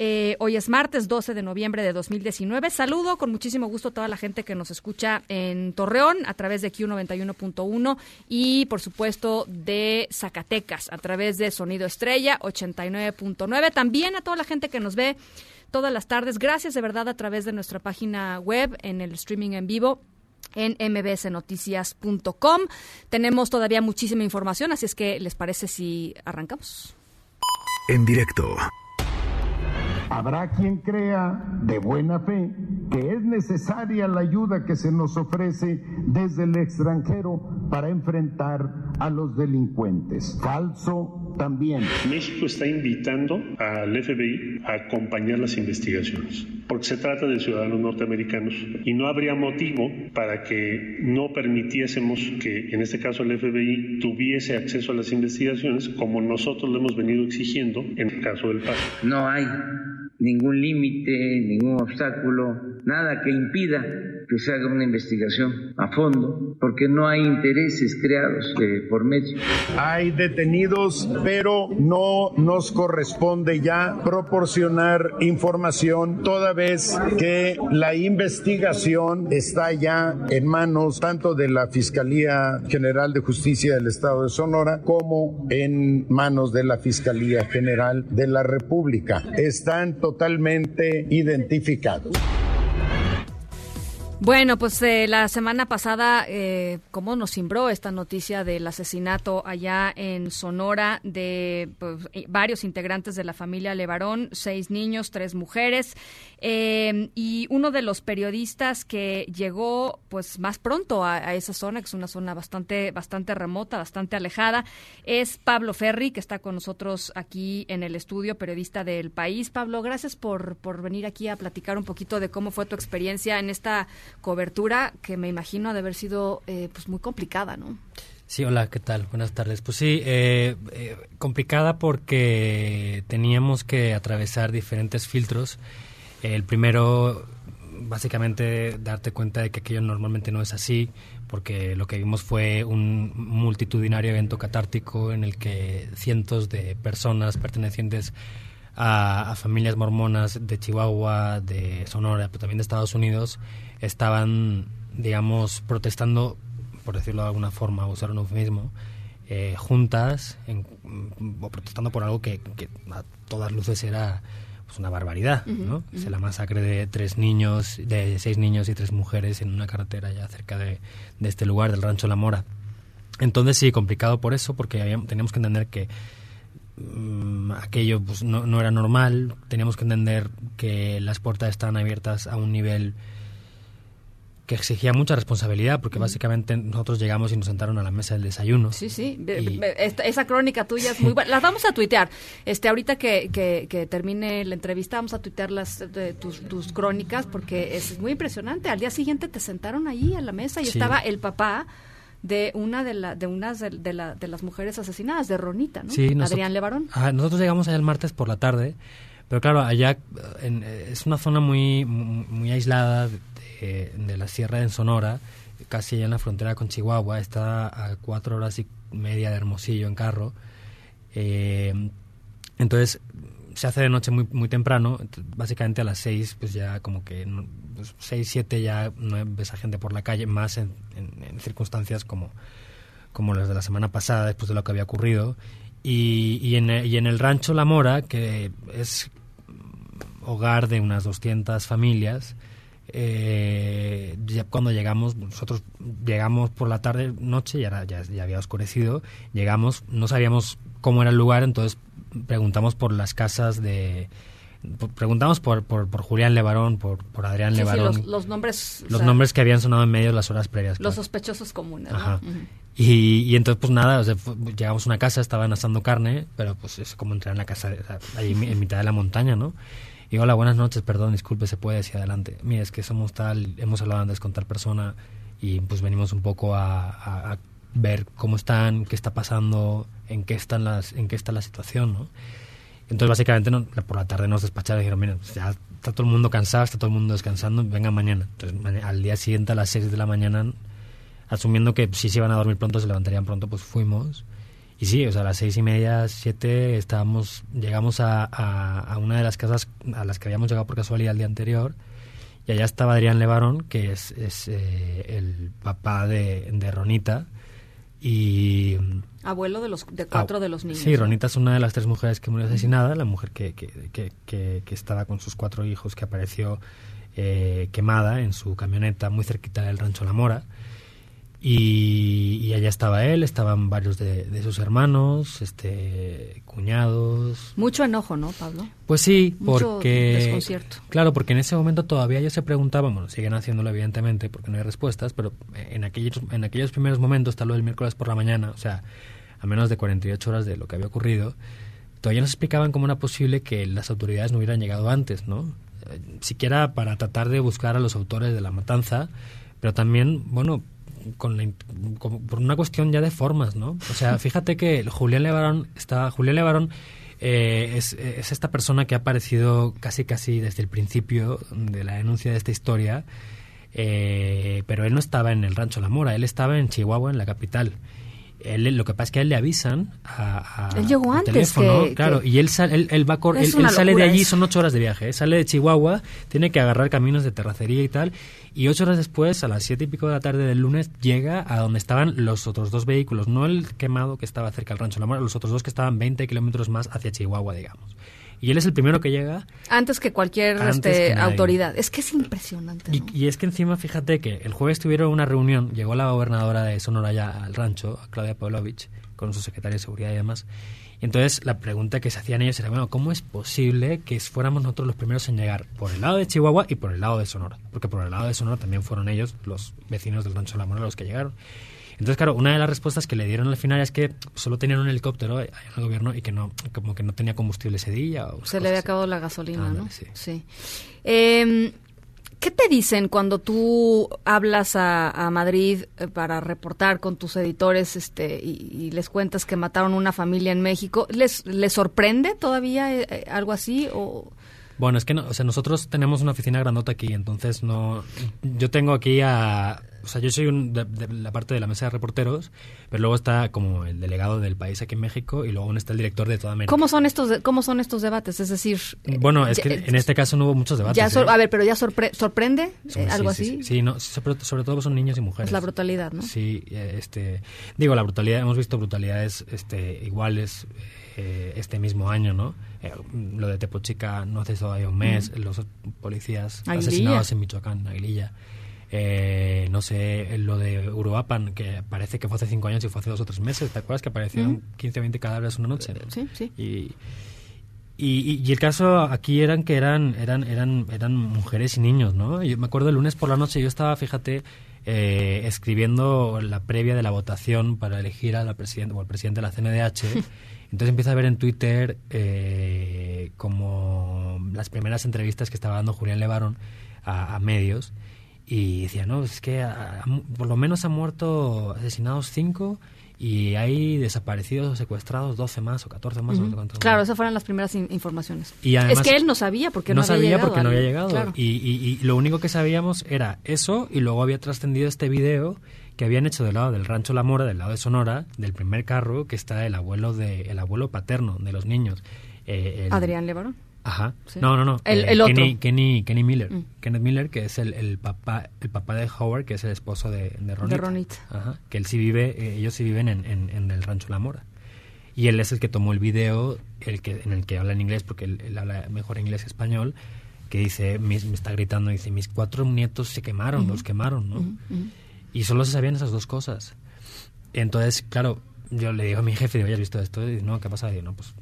Eh, hoy es martes 12 de noviembre de 2019. Saludo con muchísimo gusto a toda la gente que nos escucha en Torreón a través de Q91.1 y por supuesto de Zacatecas a través de Sonido Estrella 89.9. También a toda la gente que nos ve todas las tardes. Gracias de verdad a través de nuestra página web en el streaming en vivo en mbsnoticias.com. Tenemos todavía muchísima información, así es que les parece si arrancamos. En directo. Habrá quien crea de buena fe que es necesaria la ayuda que se nos ofrece desde el extranjero para enfrentar a los delincuentes. Falso también. México está invitando al FBI a acompañar las investigaciones, porque se trata de ciudadanos norteamericanos y no habría motivo para que no permitiésemos que, en este caso, el FBI tuviese acceso a las investigaciones como nosotros lo hemos venido exigiendo en el caso del PAS. No hay ningún límite, ningún obstáculo, nada que impida que se haga una investigación a fondo, porque no hay intereses creados eh, por medio. Hay detenidos, pero no nos corresponde ya proporcionar información toda vez que la investigación está ya en manos tanto de la Fiscalía General de Justicia del Estado de Sonora como en manos de la Fiscalía General de la República. Están totalmente identificados. Bueno, pues eh, la semana pasada, eh, ¿cómo nos cimbró esta noticia del asesinato allá en Sonora de pues, eh, varios integrantes de la familia Levarón, seis niños, tres mujeres? Eh, y uno de los periodistas que llegó pues más pronto a, esa zona, que es una zona bastante, bastante remota, bastante alejada, es Pablo Ferri, que está con nosotros aquí en el estudio, periodista del país. Pablo, gracias por, por venir aquí a platicar un poquito de cómo fue tu experiencia en esta cobertura que me imagino ha de haber sido eh, pues muy complicada, ¿no? Sí, hola, ¿qué tal? Buenas tardes. Pues sí, eh, eh, complicada porque teníamos que atravesar diferentes filtros. El primero básicamente darte cuenta de que aquello normalmente no es así, porque lo que vimos fue un multitudinario evento catártico en el que cientos de personas pertenecientes a, familias mormonas de Chihuahua, de Sonora, pero también de Estados Unidos, estaban, digamos, protestando, por decirlo de alguna forma, usar un eufemismo, eh, juntas o protestando por algo que, a todas luces era pues, una barbaridad, ¿no? Es la masacre de tres niños, de seis niños y tres mujeres en una carretera ya cerca de, de este lugar, del Rancho La Mora. Entonces sí, complicado por eso, porque teníamos que entender que Mm, aquello pues, no, no, era normal. Teníamos que entender que las puertas estaban abiertas a un nivel que exigía mucha responsabilidad, porque básicamente nosotros llegamos y nos sentaron a la mesa del desayuno. Sí, sí, esa crónica tuya es muy buena. Las vamos a tuitear. Este, ahorita que, que, termine la entrevista, vamos a tuitear las, tus, tus, crónicas, porque es muy impresionante. Al día siguiente te sentaron ahí a la mesa y estaba el papá de una de, la, de unas de, de, de, las mujeres asesinadas, de Ronita, ¿no? Sí, Adrián Levarón. nosotros llegamos allá el martes por la tarde, pero claro, allá en, es una zona muy, muy aislada de, de, la sierra de Sonora, casi allá en la frontera con Chihuahua, está a cuatro horas y media de Hermosillo en carro. Eh, entonces, se hace de noche muy, muy temprano, básicamente a las seis, pues ya como que pues, seis, siete ya no ves a gente por la calle, más en, circunstancias como, como las de la semana pasada, después de lo que había ocurrido. Y, en, y en el rancho La Mora, que es hogar de unas 200 familias, eh, ya cuando llegamos, nosotros llegamos por la tarde, noche, ya, ya, ya había oscurecido, llegamos, no sabíamos cómo era el lugar, entonces preguntamos por las casas de preguntamos por, por, por, Julián Levarón, por, por Adrián Levarón. los, nombres. Los nombres que habían sonado en medio las horas previas. Los sospechosos comunes. y, y, entonces, pues nada, llegamos a una casa, estaban asando carne, pero pues es como entrar en la casa, ahí en mitad de la montaña, ¿no? Y hola, buenas noches, perdón, disculpe, se puede decir adelante. Mira, es que somos tal, hemos hablado antes con tal persona y pues venimos un poco a, ver cómo están, qué está pasando, en qué están las, en qué está la situación, ¿no? Entonces básicamente por la tarde nos despacharon y dijeron, mira, ya está todo el mundo cansado, está todo el mundo descansando, venga mañana. Entonces al día siguiente a las 6 de la mañana, asumiendo que si se iban a dormir pronto, se levantarían pronto, pues fuimos. Y sí, o sea, a las seis y media, siete, estábamos, llegamos a, a, una de las casas a las que habíamos llegado por casualidad el día anterior, y allá estaba Adrián Levarón, que es, es eh, el papá de, de Ronita, y abuelo de los de cuatro de los niños. Sí, Ronita es una de las tres mujeres que murió asesinada, la mujer que, que, que, que, estaba con sus cuatro hijos que apareció eh, quemada en su camioneta muy cerquita del rancho La Mora. Y, allá estaba él, estaban varios de, sus hermanos, este, cuñados. Mucho enojo, ¿no, Pablo? Pues sí, Mucho porque... Desconcierto. Claro, porque en ese momento todavía ellos se preguntaban, bueno, siguen haciéndolo evidentemente porque no hay respuestas, pero en aquellos, en aquellos primeros momentos, tal lo del miércoles por la mañana, o sea, a menos de 48 horas de lo que había ocurrido, todavía nos explicaban cómo era posible que las autoridades no hubieran llegado antes, ¿no? Eh, siquiera para tratar de buscar a los autores de la matanza, pero también, bueno, con, por una cuestión ya de formas, ¿no? O sea, fíjate que Julián Levarón está, Julián Levarón eh, es, es, esta persona que ha aparecido casi casi desde el principio de la denuncia de esta historia, eh, pero él no estaba en el Rancho La Mora, él estaba en Chihuahua, en la capital lo que pasa es que a él le avisan a, él llegó antes teléfono, claro, y él, sale, él, va él, sale de allí, son ocho horas de viaje, ¿eh? sale de Chihuahua, tiene que agarrar caminos de terracería y tal, y ocho horas después, a las siete y pico de la tarde del lunes, llega a donde estaban los otros dos vehículos, no el quemado que estaba cerca del rancho La Mora, los otros dos que estaban 20 kilómetros más hacia Chihuahua, digamos y él es el primero que llega. Antes que cualquier este, autoridad. Es que es impresionante. Y, es que encima, fíjate que el jueves tuvieron una reunión, llegó la gobernadora de Sonora ya al rancho, Claudia Pavlovich, con su secretaria de seguridad y demás. Y entonces la pregunta que se hacían ellos era, bueno, ¿cómo es posible que fuéramos nosotros los primeros en llegar por el lado de Chihuahua y por el lado de Sonora? Porque por el lado de Sonora también fueron ellos, los vecinos del rancho de La Mora, los que llegaron. Entonces, claro, una de las respuestas que le dieron al final es que solo tenían un helicóptero en el gobierno y que no, como que no tenía combustible ese día. Se le había acabado la gasolina, ¿no? Sí. Em, ¿Qué te dicen cuando tú hablas a, Madrid eh, para reportar con tus editores este, y, les cuentas que mataron una familia en México? ¿Les, les sorprende todavía eh, eh, algo así? O... Bueno, es que no, o sea, nosotros tenemos una oficina grandota aquí, entonces no. Yo tengo aquí a. O sea, yo soy un, de, de la parte de la mesa de reporteros, pero luego está como el delegado del país aquí en México y luego está el director de toda América. ¿Cómo son estos de- cómo son estos debates? Es decir, eh, Bueno, es ya- que en este caso no hubo muchos debates. ya ¿eh? a ver, pero ya sorpre- sorprende Sí, eh, algo sí, así. Sí, sí, no, sobre, sobre todo son niños y mujeres. Es la brutalidad, ¿no? Sí, eh, este, digo, la brutalidad, hemos visto brutalidades este, iguales eh, este mismo año, ¿no? Eh, lo de Tepochica no hace todavía un mes, Ujú. los policías Aguililla. asesinados en Michoacán, Aguililla. Eh, no sé, lo de Uruapan, que parece que fue hace cinco años y fue hace dos o tres meses. ¿Te acuerdas que aparecieron Ujú. 15 o 20 cadáveres una noche? Sí, sí. Y, y, y- y el caso aquí eran que eran eran eran eran mujeres y niños, ¿no? Yo me acuerdo el lunes por la noche yo estaba, fíjate, eh, escribiendo la previa de la votación para elegir a la presidenta o al presidente de la CNDH. Entonces empieza a ver en Twitter eh, como las primeras entrevistas que estaba dando Julián Levarón a, a medios y decía, no, es que a- a- por lo menos han muerto asesinados cinco y hay desaparecidos o secuestrados 12 más o 14 más. o no sé Ujú. cuántos Claro, más. esas fueron las primeras in- informaciones. Y además- es que él no sabía porque no, no había sabía llegado porque no había llegado. Claro. Y, y- y lo único que sabíamos era eso y luego había trascendido este video que habían hecho del lado del rancho La Mora, del lado de Sonora, del primer carro que está el abuelo de el abuelo paterno de los niños. Eh, el- Adrián Levarón. Ajá. Sí. No, no, no. El- Eh, el otro. Kenny, Kenny, Kenny Miller. Mm. Kenneth Miller, que es el, el papá el papá de Howard, que es el esposo de, de Ronita. Ronita. Ajá. Que él sí vive, eh, ellos sí viven en, en, en el rancho La Mora. Y él es el que tomó el video el que, en el que habla en inglés, porque él, él habla mejor inglés que español, que dice, mis- me está gritando, dice, mis cuatro nietos se quemaron, los quemaron, ¿no? Y solo se sabían esas dos cosas. Entonces, claro, yo le digo a mi jefe, digo, ¿ya has visto esto? Y dice, no, ¿qué pasa? Y no, pues...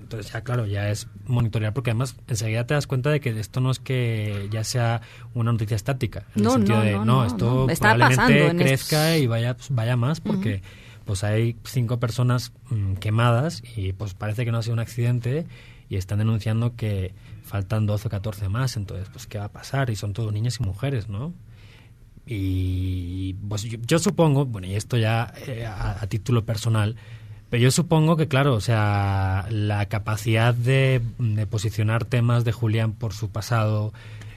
Entonces ya, claro, ya es monitorear, porque además enseguida te das cuenta de que esto no es que ya sea una noticia estática. En No, el sentido no, de, no, esto. Está probablemente crezca estos- y vaya, pues, vaya más, porque pues hay cinco personas mm, quemadas y pues parece que no ha sido un accidente y están denunciando que faltan 12 o 14 más, entonces pues qué va a pasar y son todos niños y mujeres, ¿no? Y pues yo, yo supongo, bueno, y esto ya eh, a, título personal, pero yo supongo que, claro, o sea, la capacidad de, de posicionar temas de Julián por su pasado.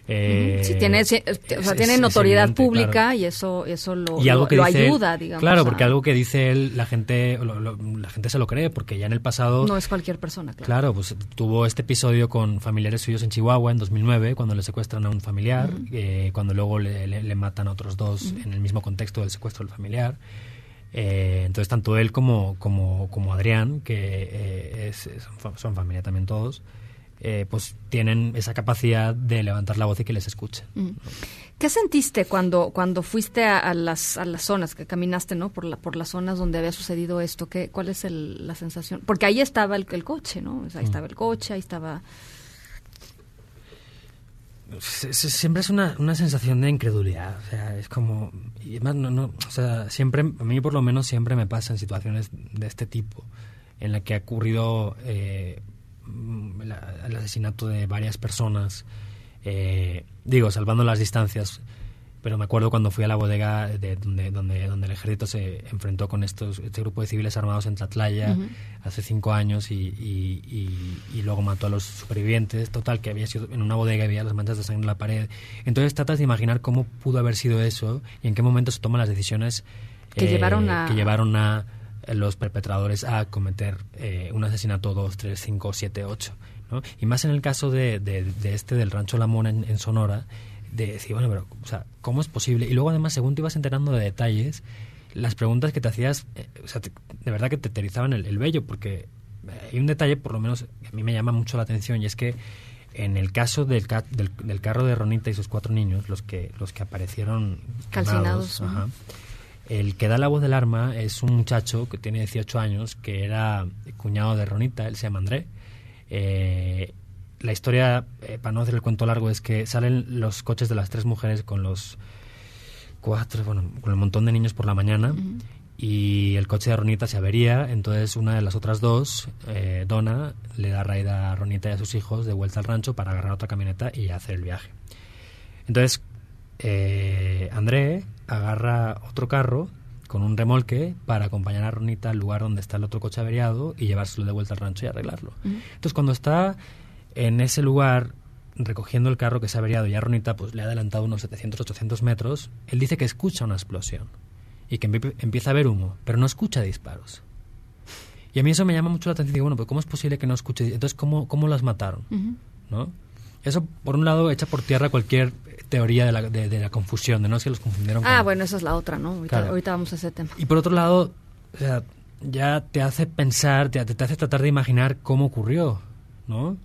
Eh, Sí, tiene, o sea, tiene notoriedad pública claro. y eso, eso lo, y algo lo- que lo dice él- ayuda, digamos. Claro, a- porque algo que dice él, la gente, lo- lo- la gente se lo cree, porque ya en el pasado. No es cualquier persona, claro. Claro, pues tuvo este episodio con familiares suyos en Chihuahua en 2009, cuando le secuestran a un familiar, eh, cuando luego le, le- le matan a otros dos en el mismo contexto del secuestro del familiar. Eh, entonces, tanto él como, como, como Adrián, que eh, es- son, son familia también todos, eh, pues tienen esa capacidad de levantar la voz y que les escuchen. Mm. ¿Qué sentiste cuando, cuando fuiste a, a las, a las zonas que caminaste, no? Por, la, por las zonas donde había sucedido esto. ¿Qué, ¿Cuál es el- la sensación? Porque ahí estaba el, el coche, ¿no? O sea, ahí Mm. estaba el coche, ahí estaba... Se- se- siempre es una, una sensación de incredulidad, o sea, es como, y además no, no, o sea, siempre, a mí por lo menos siempre me pasa en situaciones de este tipo, en la que ha ocurrido eh, la- el asesinato de varias personas, eh, digo, salvando las distancias, pero me acuerdo cuando fui a la bodega de donde, donde, donde el ejército se enfrentó con estos, este grupo de civiles armados en Tlatlaya Ujú. hace cinco años y, y, y- y luego mató a los supervivientes. Total, que había sido en una bodega y había las manchas de sangre en la pared. Entonces tratas de imaginar cómo pudo haber sido eso y en qué momento se toman las decisiones eh, Que llevaron a- que llevaron a los perpetradores a cometer eh, un asesinato 2, 3, 5, 7, 8. ¿no? Y más en el caso de, de- de este del Rancho La Mona en, en Sonora, de decir, bueno, pero, o sea, ¿cómo es posible? Y luego además, según te ibas enterando de detalles, las preguntas que te hacías, eh, o sea, te- de verdad que te aterrizaban el, el vello, porque eh, hay un detalle, por lo menos, que a mí me llama mucho la atención, y es que en el caso del, ca- del, del carro de Ronita y sus cuatro niños, los que, los que aparecieron Calcinados, ajá, el que da la voz del arma es un muchacho que tiene 18 años, que era cuñado de Ronita, él se llama André. Eh, la historia, eh, para no hacer el cuento largo, es que salen los coches de las tres mujeres con los cuatro, bueno, con el montón de niños por la mañana y el coche de Ronita se avería, entonces una de las otras dos, eh, Donna, le da raída a Ronita y a sus hijos de vuelta al rancho para agarrar otra camioneta y hacer el viaje. Entonces, eh, André agarra otro carro con un remolque para acompañar a Ronita al lugar donde está el otro coche averiado y llevárselo de vuelta al rancho y arreglarlo. Entonces, cuando está en ese lugar, recogiendo el carro que se ha averiado, ya Ronita pues, le ha adelantado unos 700, 800 metros, él dice que escucha una explosión y que empie- empieza a ver humo, pero no escucha disparos. Y a mí eso me llama mucho la atención. Digo, bueno, pero ¿cómo es posible que no escuche? Entonces, ¿cómo, cómo las mataron? ¿No? Eso, por un lado, echa por tierra cualquier teoría de la, de, de la confusión, de no que los confundieron con... Ah, bueno, esa es la otra, ¿no? Ahorita, Claro. ahorita vamos a ese tema. Y por otro lado, o sea, ya te hace pensar, te, te hace tratar de imaginar cómo ocurrió, ¿no?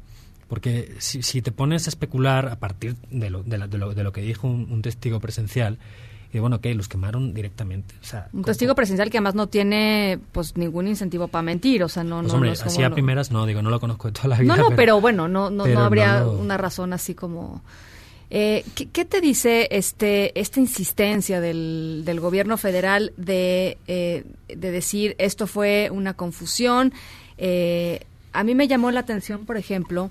Porque si, si te pones a especular a partir de lo, de la- de lo, de lo que dijo un, un testigo presencial, y bueno, que los quemaron directamente. O sea, Un testigo presencial que además no tiene pues ningún incentivo para mentir, o sea, no, pues, no, hombre, no así a lo- primeras no, digo, no lo conozco de toda la vida. No, no, pero, bueno, no, no, pero no habría lo- una razón así como... Eh, ¿qué, qué te dice este esta insistencia del, del gobierno federal de, eh, de decir esto fue una confusión? Eh, a mí me llamó la atención, por ejemplo,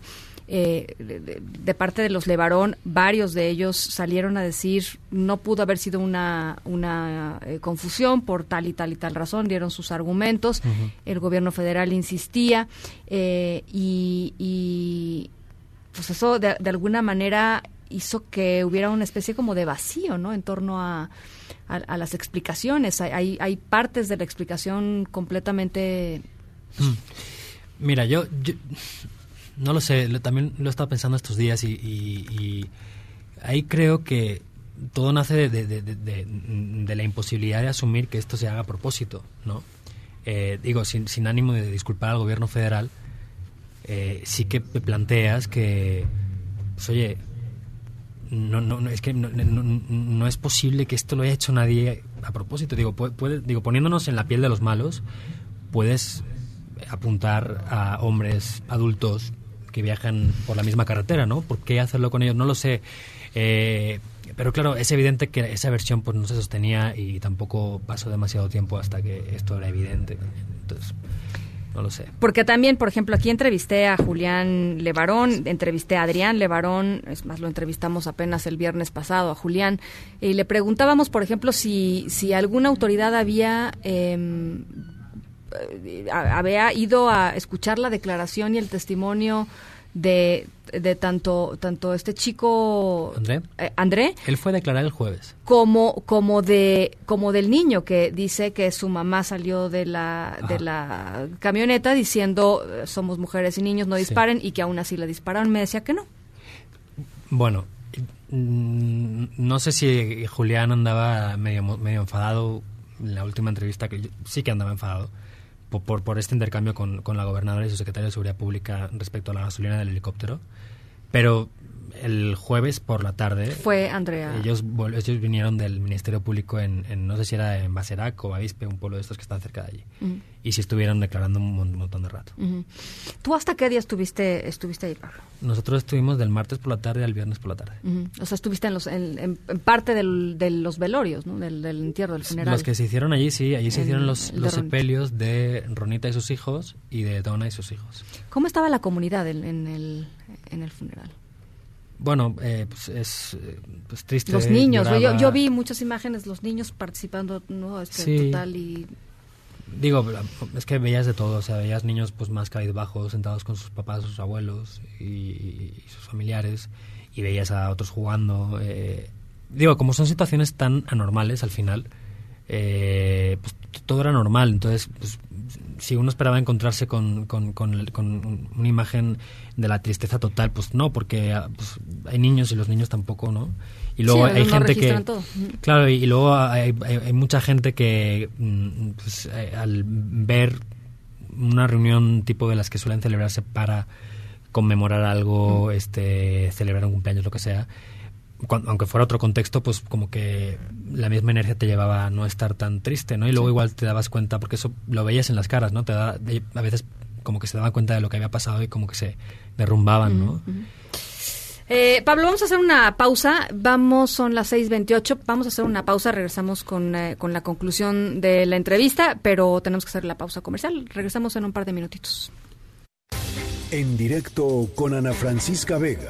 eh, de, parte de los Levarón, varios de ellos salieron a decir no pudo haber sido una, una eh, confusión por tal y tal y tal razón, dieron sus argumentos, el gobierno federal insistía eh, y, y, pues eso de, de alguna manera hizo que hubiera una especie como de vacío, ¿no? En torno a, a, las explicaciones. Hay, hay, partes de la explicación completamente... Mira, yo, no lo sé, también lo he estado pensando estos días y, y- ahí creo que todo nace de, de- la imposibilidad de asumir que esto se haga a propósito, ¿no? Eh, digo, sin, sin ánimo de disculpar al gobierno federal, eh, sí que te planteas que, pues, oye, no, no, es que no, es posible que esto lo haya hecho nadie a propósito. Digo, puede- digo, poniéndonos en la piel de los malos, puedes apuntar a hombres adultos que viajan por la misma carretera, ¿no? ¿Por qué hacerlo con ellos? No lo sé. Eh, pero claro, es evidente que esa versión pues no se sostenía y tampoco pasó demasiado tiempo hasta que esto era evidente. Entonces, Porque también, por ejemplo, aquí entrevisté a Julián Levarón, entrevisté a Adrián Levarón, es más, lo entrevistamos apenas el viernes pasado a Julián, y le preguntábamos, por ejemplo, si, si alguna autoridad había... em, eh, había ido a escuchar la declaración y el testimonio de, de tanto tanto este chico André. eh, André Él fue a declarar el jueves. como como de como del niño que dice que su mamá salió de la de la camioneta diciendo eh, somos mujeres y niños no Sí. disparen y que aún así le dispararon me decía que no Bueno, mm, no sé si Julián andaba medio, medio enfadado en la última entrevista, que yo- sí que andaba enfadado por, por, este intercambio con, con la gobernadora y su secretario de Seguridad Pública respecto a la gasolina del helicóptero. Pero el jueves por la tarde... fue Andrea Ellos, ellos vinieron del Ministerio Público en, en, no sé si era en Baserac o Avispe, un pueblo de estos que están cerca de allí. Y sí estuvieron declarando un mon- montón de rato. Tú hasta qué día estuviste estuviste ahí Pablo Nosotros estuvimos del martes por la tarde al viernes por la tarde. Ujú. o sea estuviste en los en, en- en parte del- de los velorios ¿no? del, del entierro del funeral Los que se hicieron allí, sí, allí se hicieron los, de los Ronita. sepelios de Ronita y sus hijos y de Donna y sus hijos. cómo estaba la comunidad en, en el en el funeral Bueno, eh, pues es eh, pues triste. los niños yo, yo vi muchas imágenes los niños participando no este Sí. total y Digo, es que veías de todo, o sea, veías niños pues más cabizbajos, sentados con sus papás, sus abuelos y, y sus familiares, y veías a otros jugando. eh, digo, como son situaciones tan anormales al final, eh, pues todo era normal, entonces pues, si uno esperaba encontrarse con, con, con con una imagen de la tristeza total, pues no, porque ah, pues, hay niños y los niños tampoco, ¿no? Y luego Sí, hay no gente que... todo. Claro, y, y luego hay, hay- hay mucha gente que mm, pues, eh, al ver una reunión tipo de las que suelen celebrarse para conmemorar algo, este, celebrar un cumpleaños, lo que sea, aunque fuera otro contexto, pues como que la misma energía te llevaba a no estar tan triste, ¿no? Y luego Sí. igual te dabas cuenta, porque eso lo veías en las caras, ¿no? Te da, a veces como que se daban cuenta de lo que había pasado y como que se derrumbaban, ¿no? Eh, Pablo, vamos a hacer una pausa. Vamos, son las 6.28. Vamos a hacer una pausa. Regresamos con, eh, con la conclusión de la entrevista, pero tenemos que hacer la pausa comercial. Regresamos en un par de minutitos. En directo con Ana Francisca Vega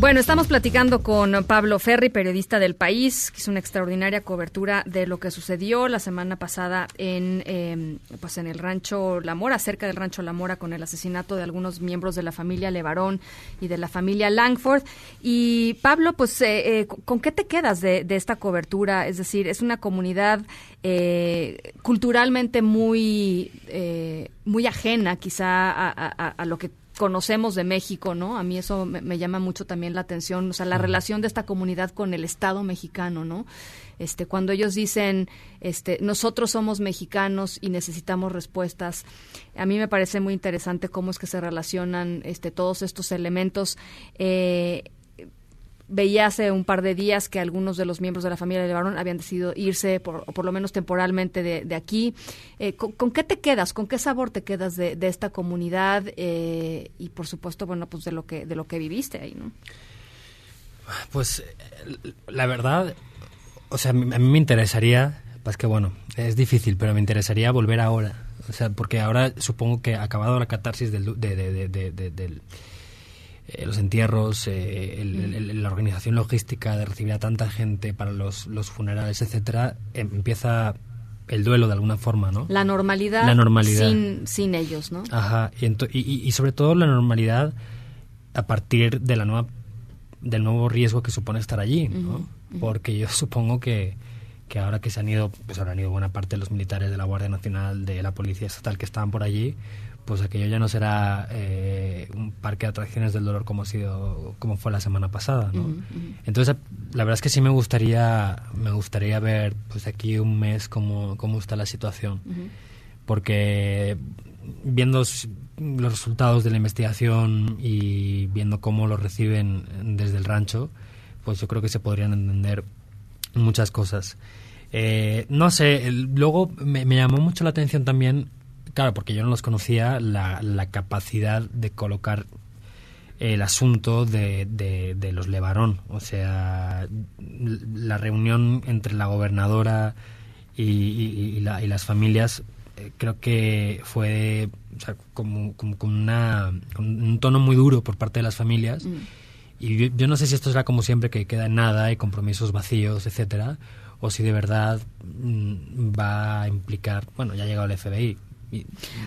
Bueno, estamos platicando con Pablo Ferri, periodista del país, que hizo una extraordinaria cobertura de lo que sucedió la semana pasada en, eh, pues en el rancho La Mora, cerca del rancho La Mora, con el asesinato de algunos miembros de la familia Levarón y de la familia Langford. Y Pablo, pues, eh, eh, ¿con qué te quedas de, de, esta cobertura? Es decir, es una comunidad eh, culturalmente muy, eh, muy ajena quizá a, lo que conocemos de México, ¿no? A mí eso me, me, llama mucho también la atención, o sea, la relación de esta comunidad con el Estado mexicano, ¿no? Este, cuando ellos dicen, este, nosotros somos mexicanos y necesitamos respuestas, a mí me parece muy interesante cómo es que se relacionan, este, todos estos elementos. Eh, veía hace un par de días que algunos de los miembros de la familia Levarón habían decidido irse, por, o por lo menos temporalmente, de, de aquí. Eh, ¿con, ¿con, qué te quedas? ¿Con qué sabor te quedas de, de esta comunidad? Eh, y por supuesto, bueno, pues de lo que, de lo que viviste ahí, ¿no? Pues la verdad, o sea, a mí me interesaría, pues que bueno, es difícil, pero me interesaría volver ahora. O sea, porque ahora supongo que ha acabado la catarsis del, de, de, de, del eh, los entierros, eh, el, el, la organización logística de recibir a tanta gente para los, los funerales, etcétera, em, empieza el duelo de alguna forma, ¿no? La normalidad, la normalidad. Sin, sin ellos, ¿no? Ajá, y, y, y, sobre todo la normalidad a partir de la nueva del nuevo riesgo que supone estar allí, ¿no? Uh -huh. Porque yo supongo que, que ahora que se han ido, pues habrán ido buena parte de los militares de la Guardia Nacional, de la Policía Estatal que estaban por allí, pues aquello ya no será eh, un parque de atracciones del dolor como ha sido como fue la semana pasada ¿no? Uh -huh. entonces la verdad es que sí me gustaría me gustaría ver pues aquí un mes cómo, cómo está la situación uh -huh. porque viendo los resultados de la investigación y viendo cómo lo reciben desde el rancho pues yo creo que se podrían entender muchas cosas eh, no sé el, luego me, me llamó mucho la atención también claro, porque yo no los conocía, la, la capacidad de colocar el asunto de, de, de, los Levarón. O sea, la reunión entre la gobernadora y, y, y, la, y las familias eh, creo que fue o sea, como, como con, una, un tono muy duro por parte de las familias. Mm. Y yo, yo, no sé si esto será como siempre, que queda nada y compromisos vacíos, etcétera, o si de verdad mm, va a implicar, bueno, ya ha llegado el FBI,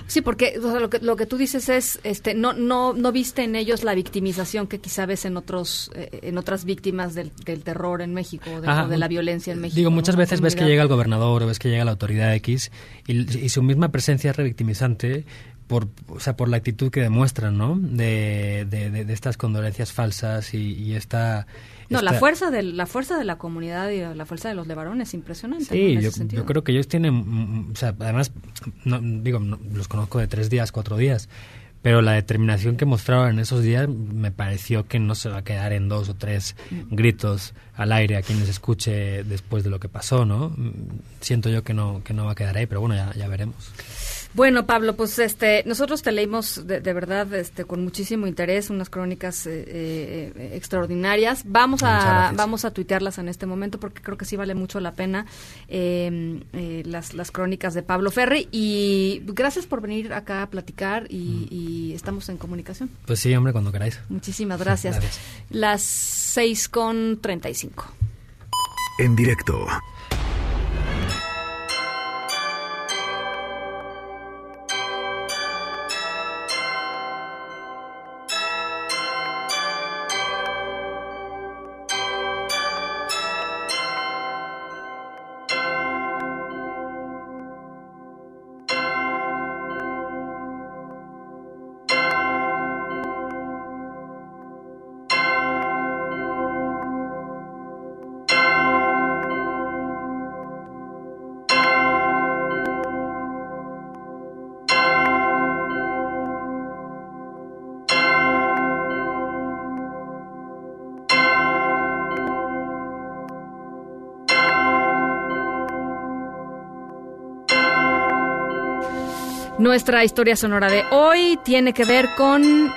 Sí, porque o sea, lo, que, lo que tú dices es, este, no, no, no viste en ellos la victimización que quizá ves en otros, eh, en otras víctimas del, del, terror en México, de, Ajá, de la violencia en México. Digo, muchas ¿no? veces ves que llega el gobernador o ves que llega la autoridad X y, y su misma presencia es revictimizante por, o sea, por la actitud que demuestran, ¿no? De, de, de, de estas condolencias falsas y, y esta no, esta... la fuerza de la fuerza de la comunidad y la fuerza de los levarones es impresionante. Sí, ¿no? yo, yo, creo que ellos tienen, o sea, además, no, digo, no, los conozco de tres días, cuatro días, pero la determinación que mostraron en esos días me pareció que no se va a quedar en dos o tres mm. gritos al aire a quienes escuche después de lo que pasó, ¿no? Siento yo que no que no va a quedar ahí, pero bueno, ya, ya veremos. Bueno, Pablo, pues este, nosotros te leímos de, de verdad este, con muchísimo interés unas crónicas eh, eh, extraordinarias. Vamos a vamos a tuitearlas en este momento porque creo que sí vale mucho la pena eh, las, las crónicas de Pablo Ferri. Y gracias por venir acá a platicar y, mm. y, estamos en comunicación. Pues sí, hombre, cuando queráis. Muchísimas gracias. gracias. Las seis con treinta y cinco. En directo. Nuestra historia sonora de hoy tiene que ver con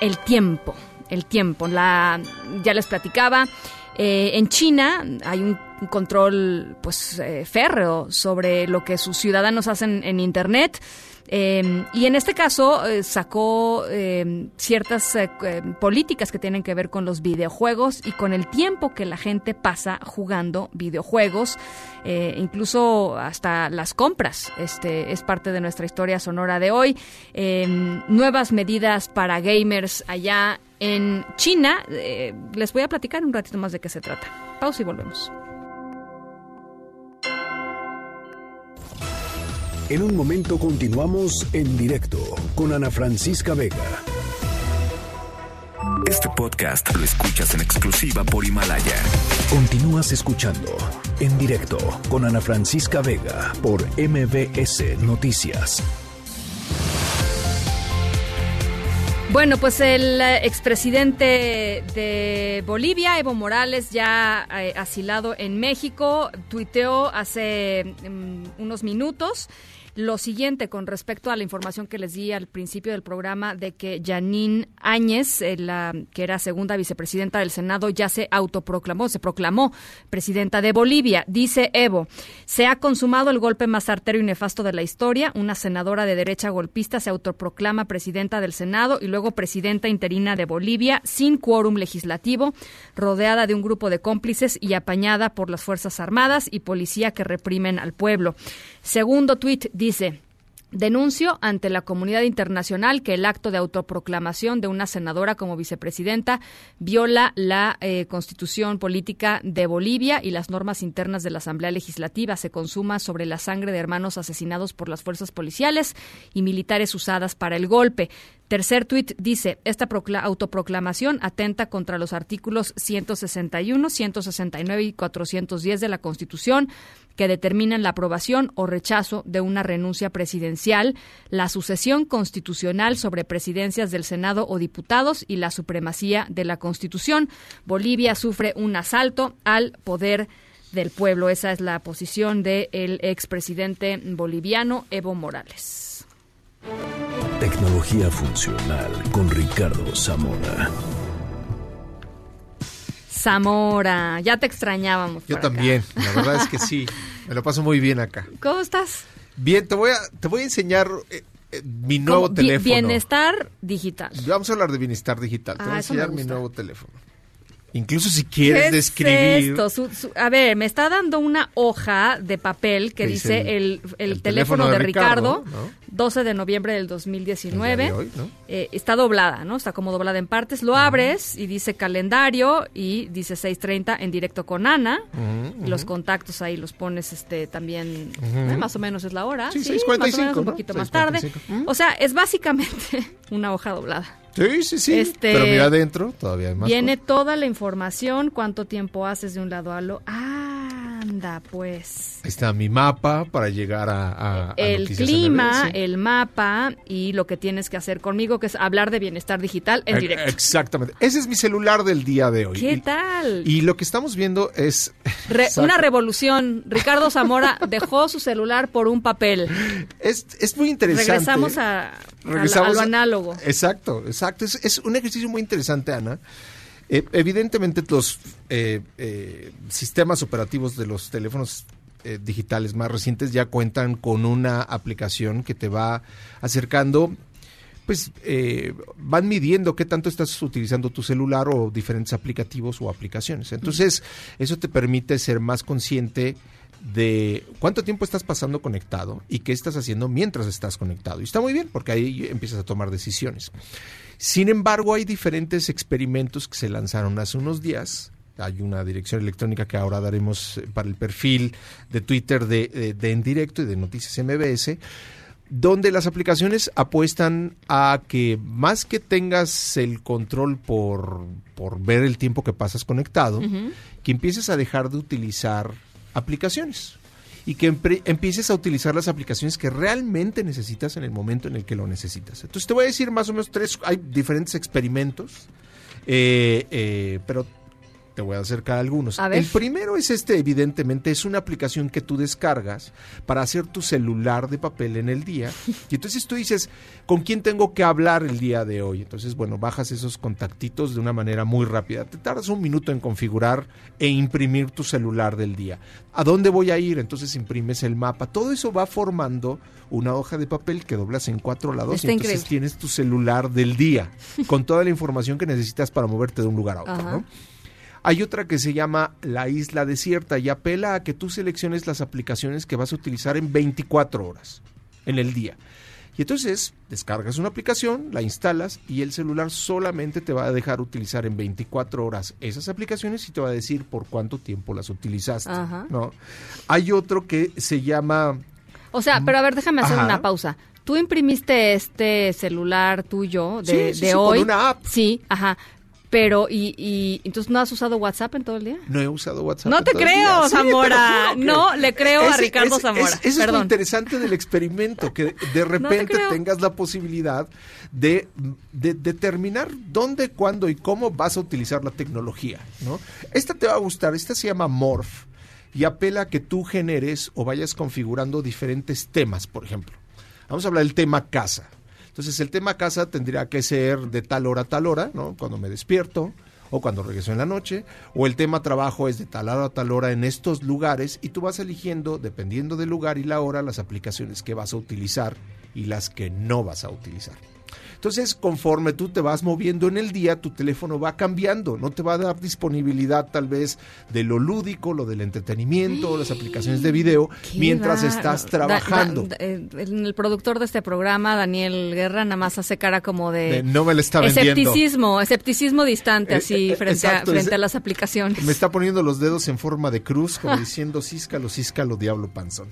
el tiempo. El tiempo. La, ya les platicaba Eh, en China hay un control pues eh, férreo sobre lo que sus ciudadanos hacen en Internet. Eh, y en este caso eh, sacó eh, ciertas eh, eh, políticas que tienen que ver con los videojuegos y con el tiempo que la gente pasa jugando videojuegos, incluso hasta las compras. Este es parte de nuestra historia sonora de hoy. Nuevas medidas para gamers allá en China. Eh, les voy a platicar un ratito más de qué se trata. Pausa y volvemos. En un momento continuamos en directo con Ana Francisca Vega. Este podcast lo escuchas en exclusiva por Himalaya. Continúas escuchando en directo con Ana Francisca Vega por MBS Noticias. Bueno, pues el eh, expresidente de Bolivia, Evo Morales, ya eh, asilado en México, tuiteó hace mm, unos minutos lo siguiente con respecto a la información que les di al principio del programa de que Janine Áñez, eh, la, que era segunda vicepresidenta del Senado, ya se autoproclamó, se proclamó presidenta de Bolivia. Dice Evo, se ha consumado el golpe más artero y nefasto de la historia. Una senadora de derecha golpista se autoproclama presidenta del Senado y luego presidenta interina de Bolivia sin quórum legislativo, rodeada de un grupo de cómplices y apañada por las Fuerzas Armadas y policía que reprimen al pueblo. Segundo tuit dice, Denuncio ante la comunidad internacional que el acto de autoproclamación de una senadora como vicepresidenta viola la eh, constitución política de Bolivia y las normas internas de la Asamblea Legislativa. Se consuma sobre la sangre de hermanos asesinados por las fuerzas policiales y militares usadas para el golpe. Tercer tuit dice, esta autoproclamación atenta contra los artículos 161, 169 y 410 de la Constitución que determinan la aprobación o rechazo de una renuncia presidencial, la sucesión constitucional sobre presidencias del Senado o diputados y la supremacía de la Constitución. Bolivia sufre un asalto al poder del pueblo. Esa es la posición del expresidente boliviano Evo Morales. Tecnología funcional con Ricardo Zamora. Zamora, ya te extrañábamos. Yo también, la verdad es que sí, me lo paso muy bien acá. ¿Cómo estás? Bien, te voy a, te voy a enseñar eh, eh, mi nuevo teléfono. Bienestar digital. Vamos a hablar de bienestar digital. Te Ah, voy a enseñar mi nuevo teléfono. Incluso si ¿Qué quieres es describir. esto? Su- su- a ver, me está dando una hoja de papel que dice dice el, el el teléfono, teléfono de de Ricardo, Ricardo, ¿no? 12 de noviembre del 2019. El día de hoy, ¿no? Eh, está doblada, ¿no? Está como doblada en partes. Lo abres y dice calendario y dice 6.30 en directo con Ana. Ujú, Los contactos ahí los pones este también, eh, más o menos es la hora. Sí, más 6:45, o menos un ¿no? poquito más tarde. 6:45. O sea, es básicamente una hoja doblada. Sí, sí, sí. Este, Pero mira adentro, todavía hay más. Viene toda la información, cuánto tiempo haces de un lado a lo. Anda, pues. Ahí está mi mapa para llegar a, El clima, MBS. el mapa y lo que tienes que hacer conmigo, que es hablar de bienestar digital en Eh, directo. Exactamente. Ese es mi celular del día de hoy. ¿Qué Y- tal? Y lo que estamos viendo es... Re- Exacto. una revolución. Ricardo Zamora dejó su celular por un papel. Es, es muy interesante. Regresamos a, Regresamos a lo a- análogo. Exacto, exacto. Es, es un ejercicio muy interesante, Ana. Eh, evidentemente los eh, eh, sistemas operativos de los teléfonos digitales más recientes ya cuentan con una aplicación que te va acercando, pues eh, van midiendo qué tanto estás utilizando tu celular o diferentes aplicativos o aplicaciones. Entonces, eso te permite ser más consciente de cuánto tiempo estás pasando conectado y qué estás haciendo mientras estás conectado. Y está muy bien porque ahí empiezas a tomar decisiones. Sin embargo, hay diferentes experimentos que se lanzaron hace unos días. Hay una dirección electrónica que ahora daremos eh, para el perfil de Twitter de, de- de En Directo y de Noticias MBS, donde las aplicaciones apuestan a que más que tengas el control por, por ver el tiempo que pasas conectado, que empieces a dejar de utilizar aplicaciones y que empieces a utilizar las aplicaciones que realmente necesitas en el momento en el que lo necesitas. Entonces te voy a decir más o menos tres, hay diferentes experimentos, eh, eh, pero te voy a acercar algunos. A. El primero es este, evidentemente, es una aplicación que tú descargas para hacer tu celular de papel en el día. Y entonces tú dices, ¿con quién tengo que hablar el día de hoy? Entonces, bueno, bajas esos contactitos de una manera muy rápida. Te tardas un minuto en configurar e imprimir tu celular del día. ¿A dónde voy a ir? Entonces imprimes el mapa. Todo eso va formando una hoja de papel que doblas en cuatro lados Está y entonces increíble. tienes tu celular del día con toda la información que necesitas para moverte de un lugar a otro, Ajá. ¿no? Hay otra que se llama La Isla Desierta y apela a que tú selecciones las aplicaciones que vas a utilizar en 24 horas en el día. Y entonces descargas una aplicación, la instalas y el celular solamente te va a dejar utilizar en 24 horas esas aplicaciones y te va a decir por cuánto tiempo las utilizaste. Ajá. ¿no? Hay otro que se llama O sea, pero a ver, déjame hacer Ajá. una pausa. ¿Tú imprimiste este celular tuyo de, Sí, sí, de sí, con hoy? una app. Sí, ajá. Pero, y, y entonces no has usado WhatsApp en todo el día? No he usado WhatsApp. No en te todo el creo. Sí, Zamora. No, le creo a Ricardo ese- Zamora. es- Eso es lo interesante del experimento, que de repente tengas la posibilidad de, de determinar dónde, cuándo y cómo vas a utilizar la tecnología. ¿no? Esta te va a gustar, esta se llama Morph y apela a que tú generes o vayas configurando diferentes temas, por ejemplo. Vamos a hablar del tema casa. Entonces, el tema casa tendría que ser de tal hora a tal hora, ¿no? Cuando me despierto o cuando regreso en la noche, o el tema trabajo es de tal hora a tal hora en estos lugares y tú vas eligiendo, dependiendo del lugar y la hora, las aplicaciones que vas a utilizar y las que no vas a utilizar. Entonces, conforme tú te vas moviendo en el día, tu teléfono va cambiando, no te va a dar disponibilidad tal vez de lo lúdico, lo del entretenimiento, las aplicaciones de video, mientras estás trabajando. da- eh, el, productor de este programa, Daniel Guerra, nada más hace cara como de... De, no me está vendiendo. Escepticismo, escepticismo distante, Eh, así, eh, frente, exacto, a, frente es- a las aplicaciones. Me está poniendo los dedos en forma de cruz, como diciendo císcalo, císcalo, diablo panzón.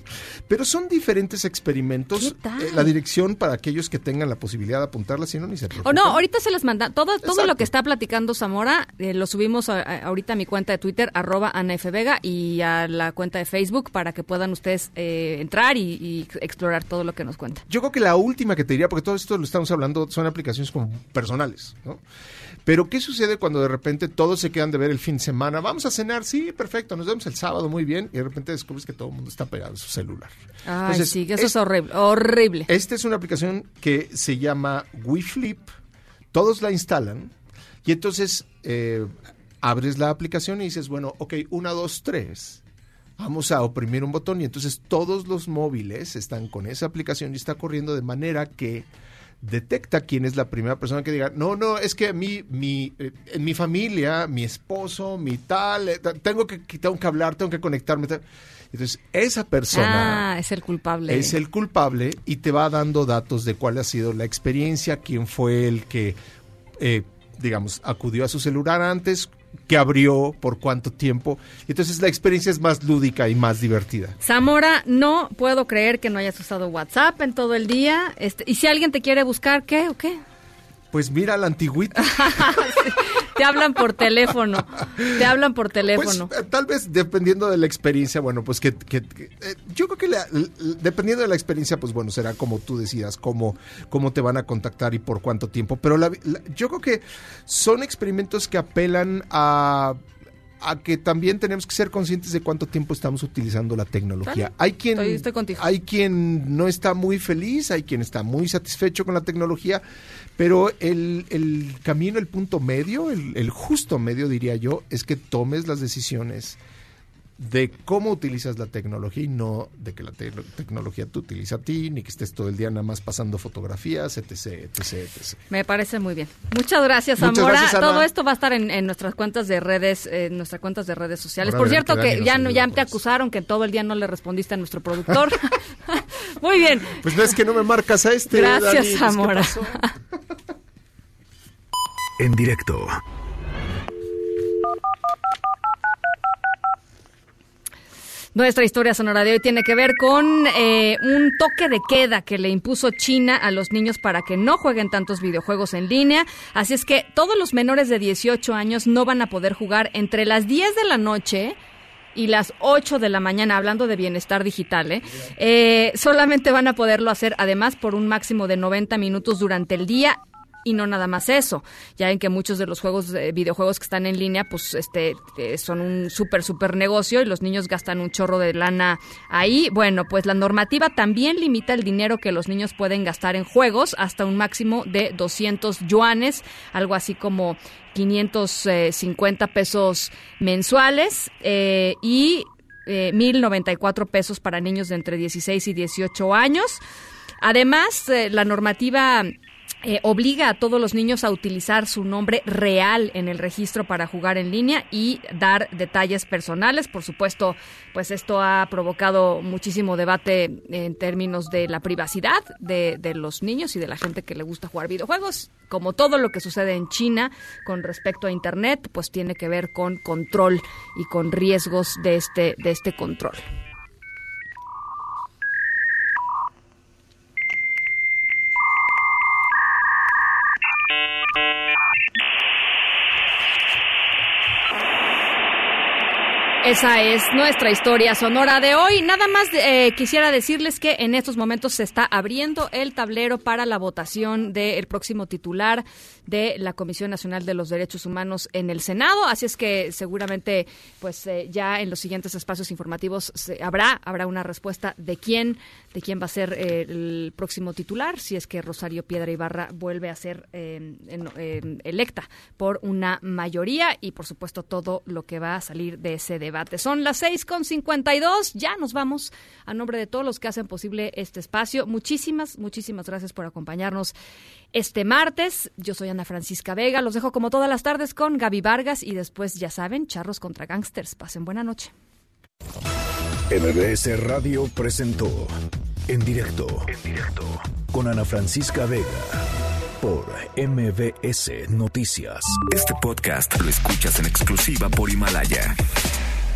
Pero son diferentes experimentos. ¿Qué tal? Eh, la dirección para aquellos que tengan la posibilidad de apuntarla, si no, ni se O preocupen. no, ahorita se les manda. Todo, todo lo que está platicando Zamora eh, lo subimos a- a- ahorita a mi cuenta de Twitter, arroba Ana F. Vega, y a la cuenta de Facebook para que puedan ustedes eh, entrar y, y explorar todo lo que nos cuenta. Yo creo que la última que te diría, porque todo esto lo estamos hablando, son aplicaciones como personales, ¿no? Pero ¿qué sucede cuando de repente todos se quedan de ver el fin de semana? Vamos a cenar, sí, perfecto, nos vemos el sábado, muy bien, y de repente descubres que todo el mundo está pegado a su celular. Ay, Entonces, sí, que eso es, es- horrible. Horrible. Esta es una aplicación que se llama WeFlip. Todos la instalan y entonces eh, abres la aplicación y dices, bueno, ok, una, dos, tres. Vamos a oprimir un botón y entonces todos los móviles están con esa aplicación y está corriendo de manera que detecta quién es la primera persona que diga, no, no, es que a mí, mi, eh, en mi familia, mi esposo, mi tal, eh, tengo que, tengo que hablar, tengo que conectarme. tal". Entonces, esa persona Ah, es el culpable. es el culpable y te va dando datos de cuál ha sido la experiencia, quién fue el que, eh, digamos, acudió a su celular antes, que abrió, por cuánto tiempo. Entonces la experiencia es más lúdica y más divertida. Zamora, no puedo creer que no hayas usado WhatsApp en todo el día. Este, y si alguien te quiere buscar, ¿qué o qué? Pues mira la antigüita. Te hablan por teléfono. Te hablan por teléfono. Pues, eh, tal vez dependiendo de la experiencia, bueno, pues que, que- que, eh, yo creo que la- dependiendo de la experiencia, pues bueno, será como tú decidas cómo, cómo te van a contactar y por cuánto tiempo. Pero la- la- yo creo que son experimentos que apelan a a que también tenemos que ser conscientes de cuánto tiempo estamos utilizando la tecnología. Vale. Hay quien Estoy- hay quien no está muy feliz, hay quien está muy satisfecho con la tecnología, pero el, el camino, el punto medio, el, el justo medio, diría yo, es que tomes las decisiones de cómo utilizas la tecnología y no de que la te- tecnología te utiliza a ti, ni que estés todo el día nada más pasando fotografías, etc, etc, etc. Me parece muy bien. Muchas gracias, Muchas gracias, Ana. Todo esto va a estar en, en nuestras cuentas de redes, eh, en nuestras cuentas de redes sociales. Ahora Por cierto, que ya no, ya te acusaron que todo el día no le respondiste a nuestro productor. muy bien. Pues no es que no me marcas a este. Gracias, Dani, pues, ¿qué Zamora. pasó? En directo. Nuestra historia sonora de hoy tiene que ver con eh, un toque de queda que le impuso China a los niños para que no jueguen tantos videojuegos en línea. Así es que todos los menores de 18 años no van a poder jugar entre las 10 de la noche y las 8 de la mañana, hablando de bienestar digital, ¿eh? Eh, solamente van a poderlo hacer además por un máximo de 90 minutos durante el día Y no nada más eso, ya en que muchos de los juegos, videojuegos que están en línea, pues este eh, son un súper, súper negocio y los niños gastan un chorro de lana ahí. Bueno, pues la normativa también limita el dinero que los niños pueden gastar en juegos hasta un máximo de 200 yuanes, algo así como 550 pesos mensuales eh, y eh, 1.094 pesos para niños de entre 16 y 18 años. Además, eh, la normativa eh, obliga a todos los niños a utilizar su nombre real en el registro para jugar en línea y dar detalles personales. Por supuesto, pues esto ha provocado muchísimo debate en términos de la privacidad de, de los niños y de la gente que le gusta jugar videojuegos. Como todo lo que sucede en China con respecto a Internet, pues tiene que ver con control y con riesgos de este, de este control. Esa es nuestra historia sonora de hoy. Nada más eh, quisiera decirles que en estos momentos se está abriendo el tablero para la votación del próximo titular de la Comisión Nacional de los Derechos Humanos en el Senado. Así es que seguramente, pues eh, ya en los siguientes espacios informativos se, habrá habrá una respuesta de quién de quién va a ser eh, el próximo titular, si es que Rosario Piedra Ibarra vuelve a ser eh, electa por una mayoría y por supuesto todo lo que va a salir de ese debate. Son las seis con cincuenta y dos. Ya nos vamos a nombre de todos los que hacen posible este espacio. Muchísimas, muchísimas gracias por acompañarnos este martes. Yo soy Ana Francisca Vega. Los dejo como todas las tardes con Gaby Vargas y después, ya saben, charros contra gangsters. Pasen buena noche. MBS Radio presentó en directo, en directo con Ana Francisca Vega por MBS Noticias. Este podcast lo escuchas en exclusiva por Himalaya.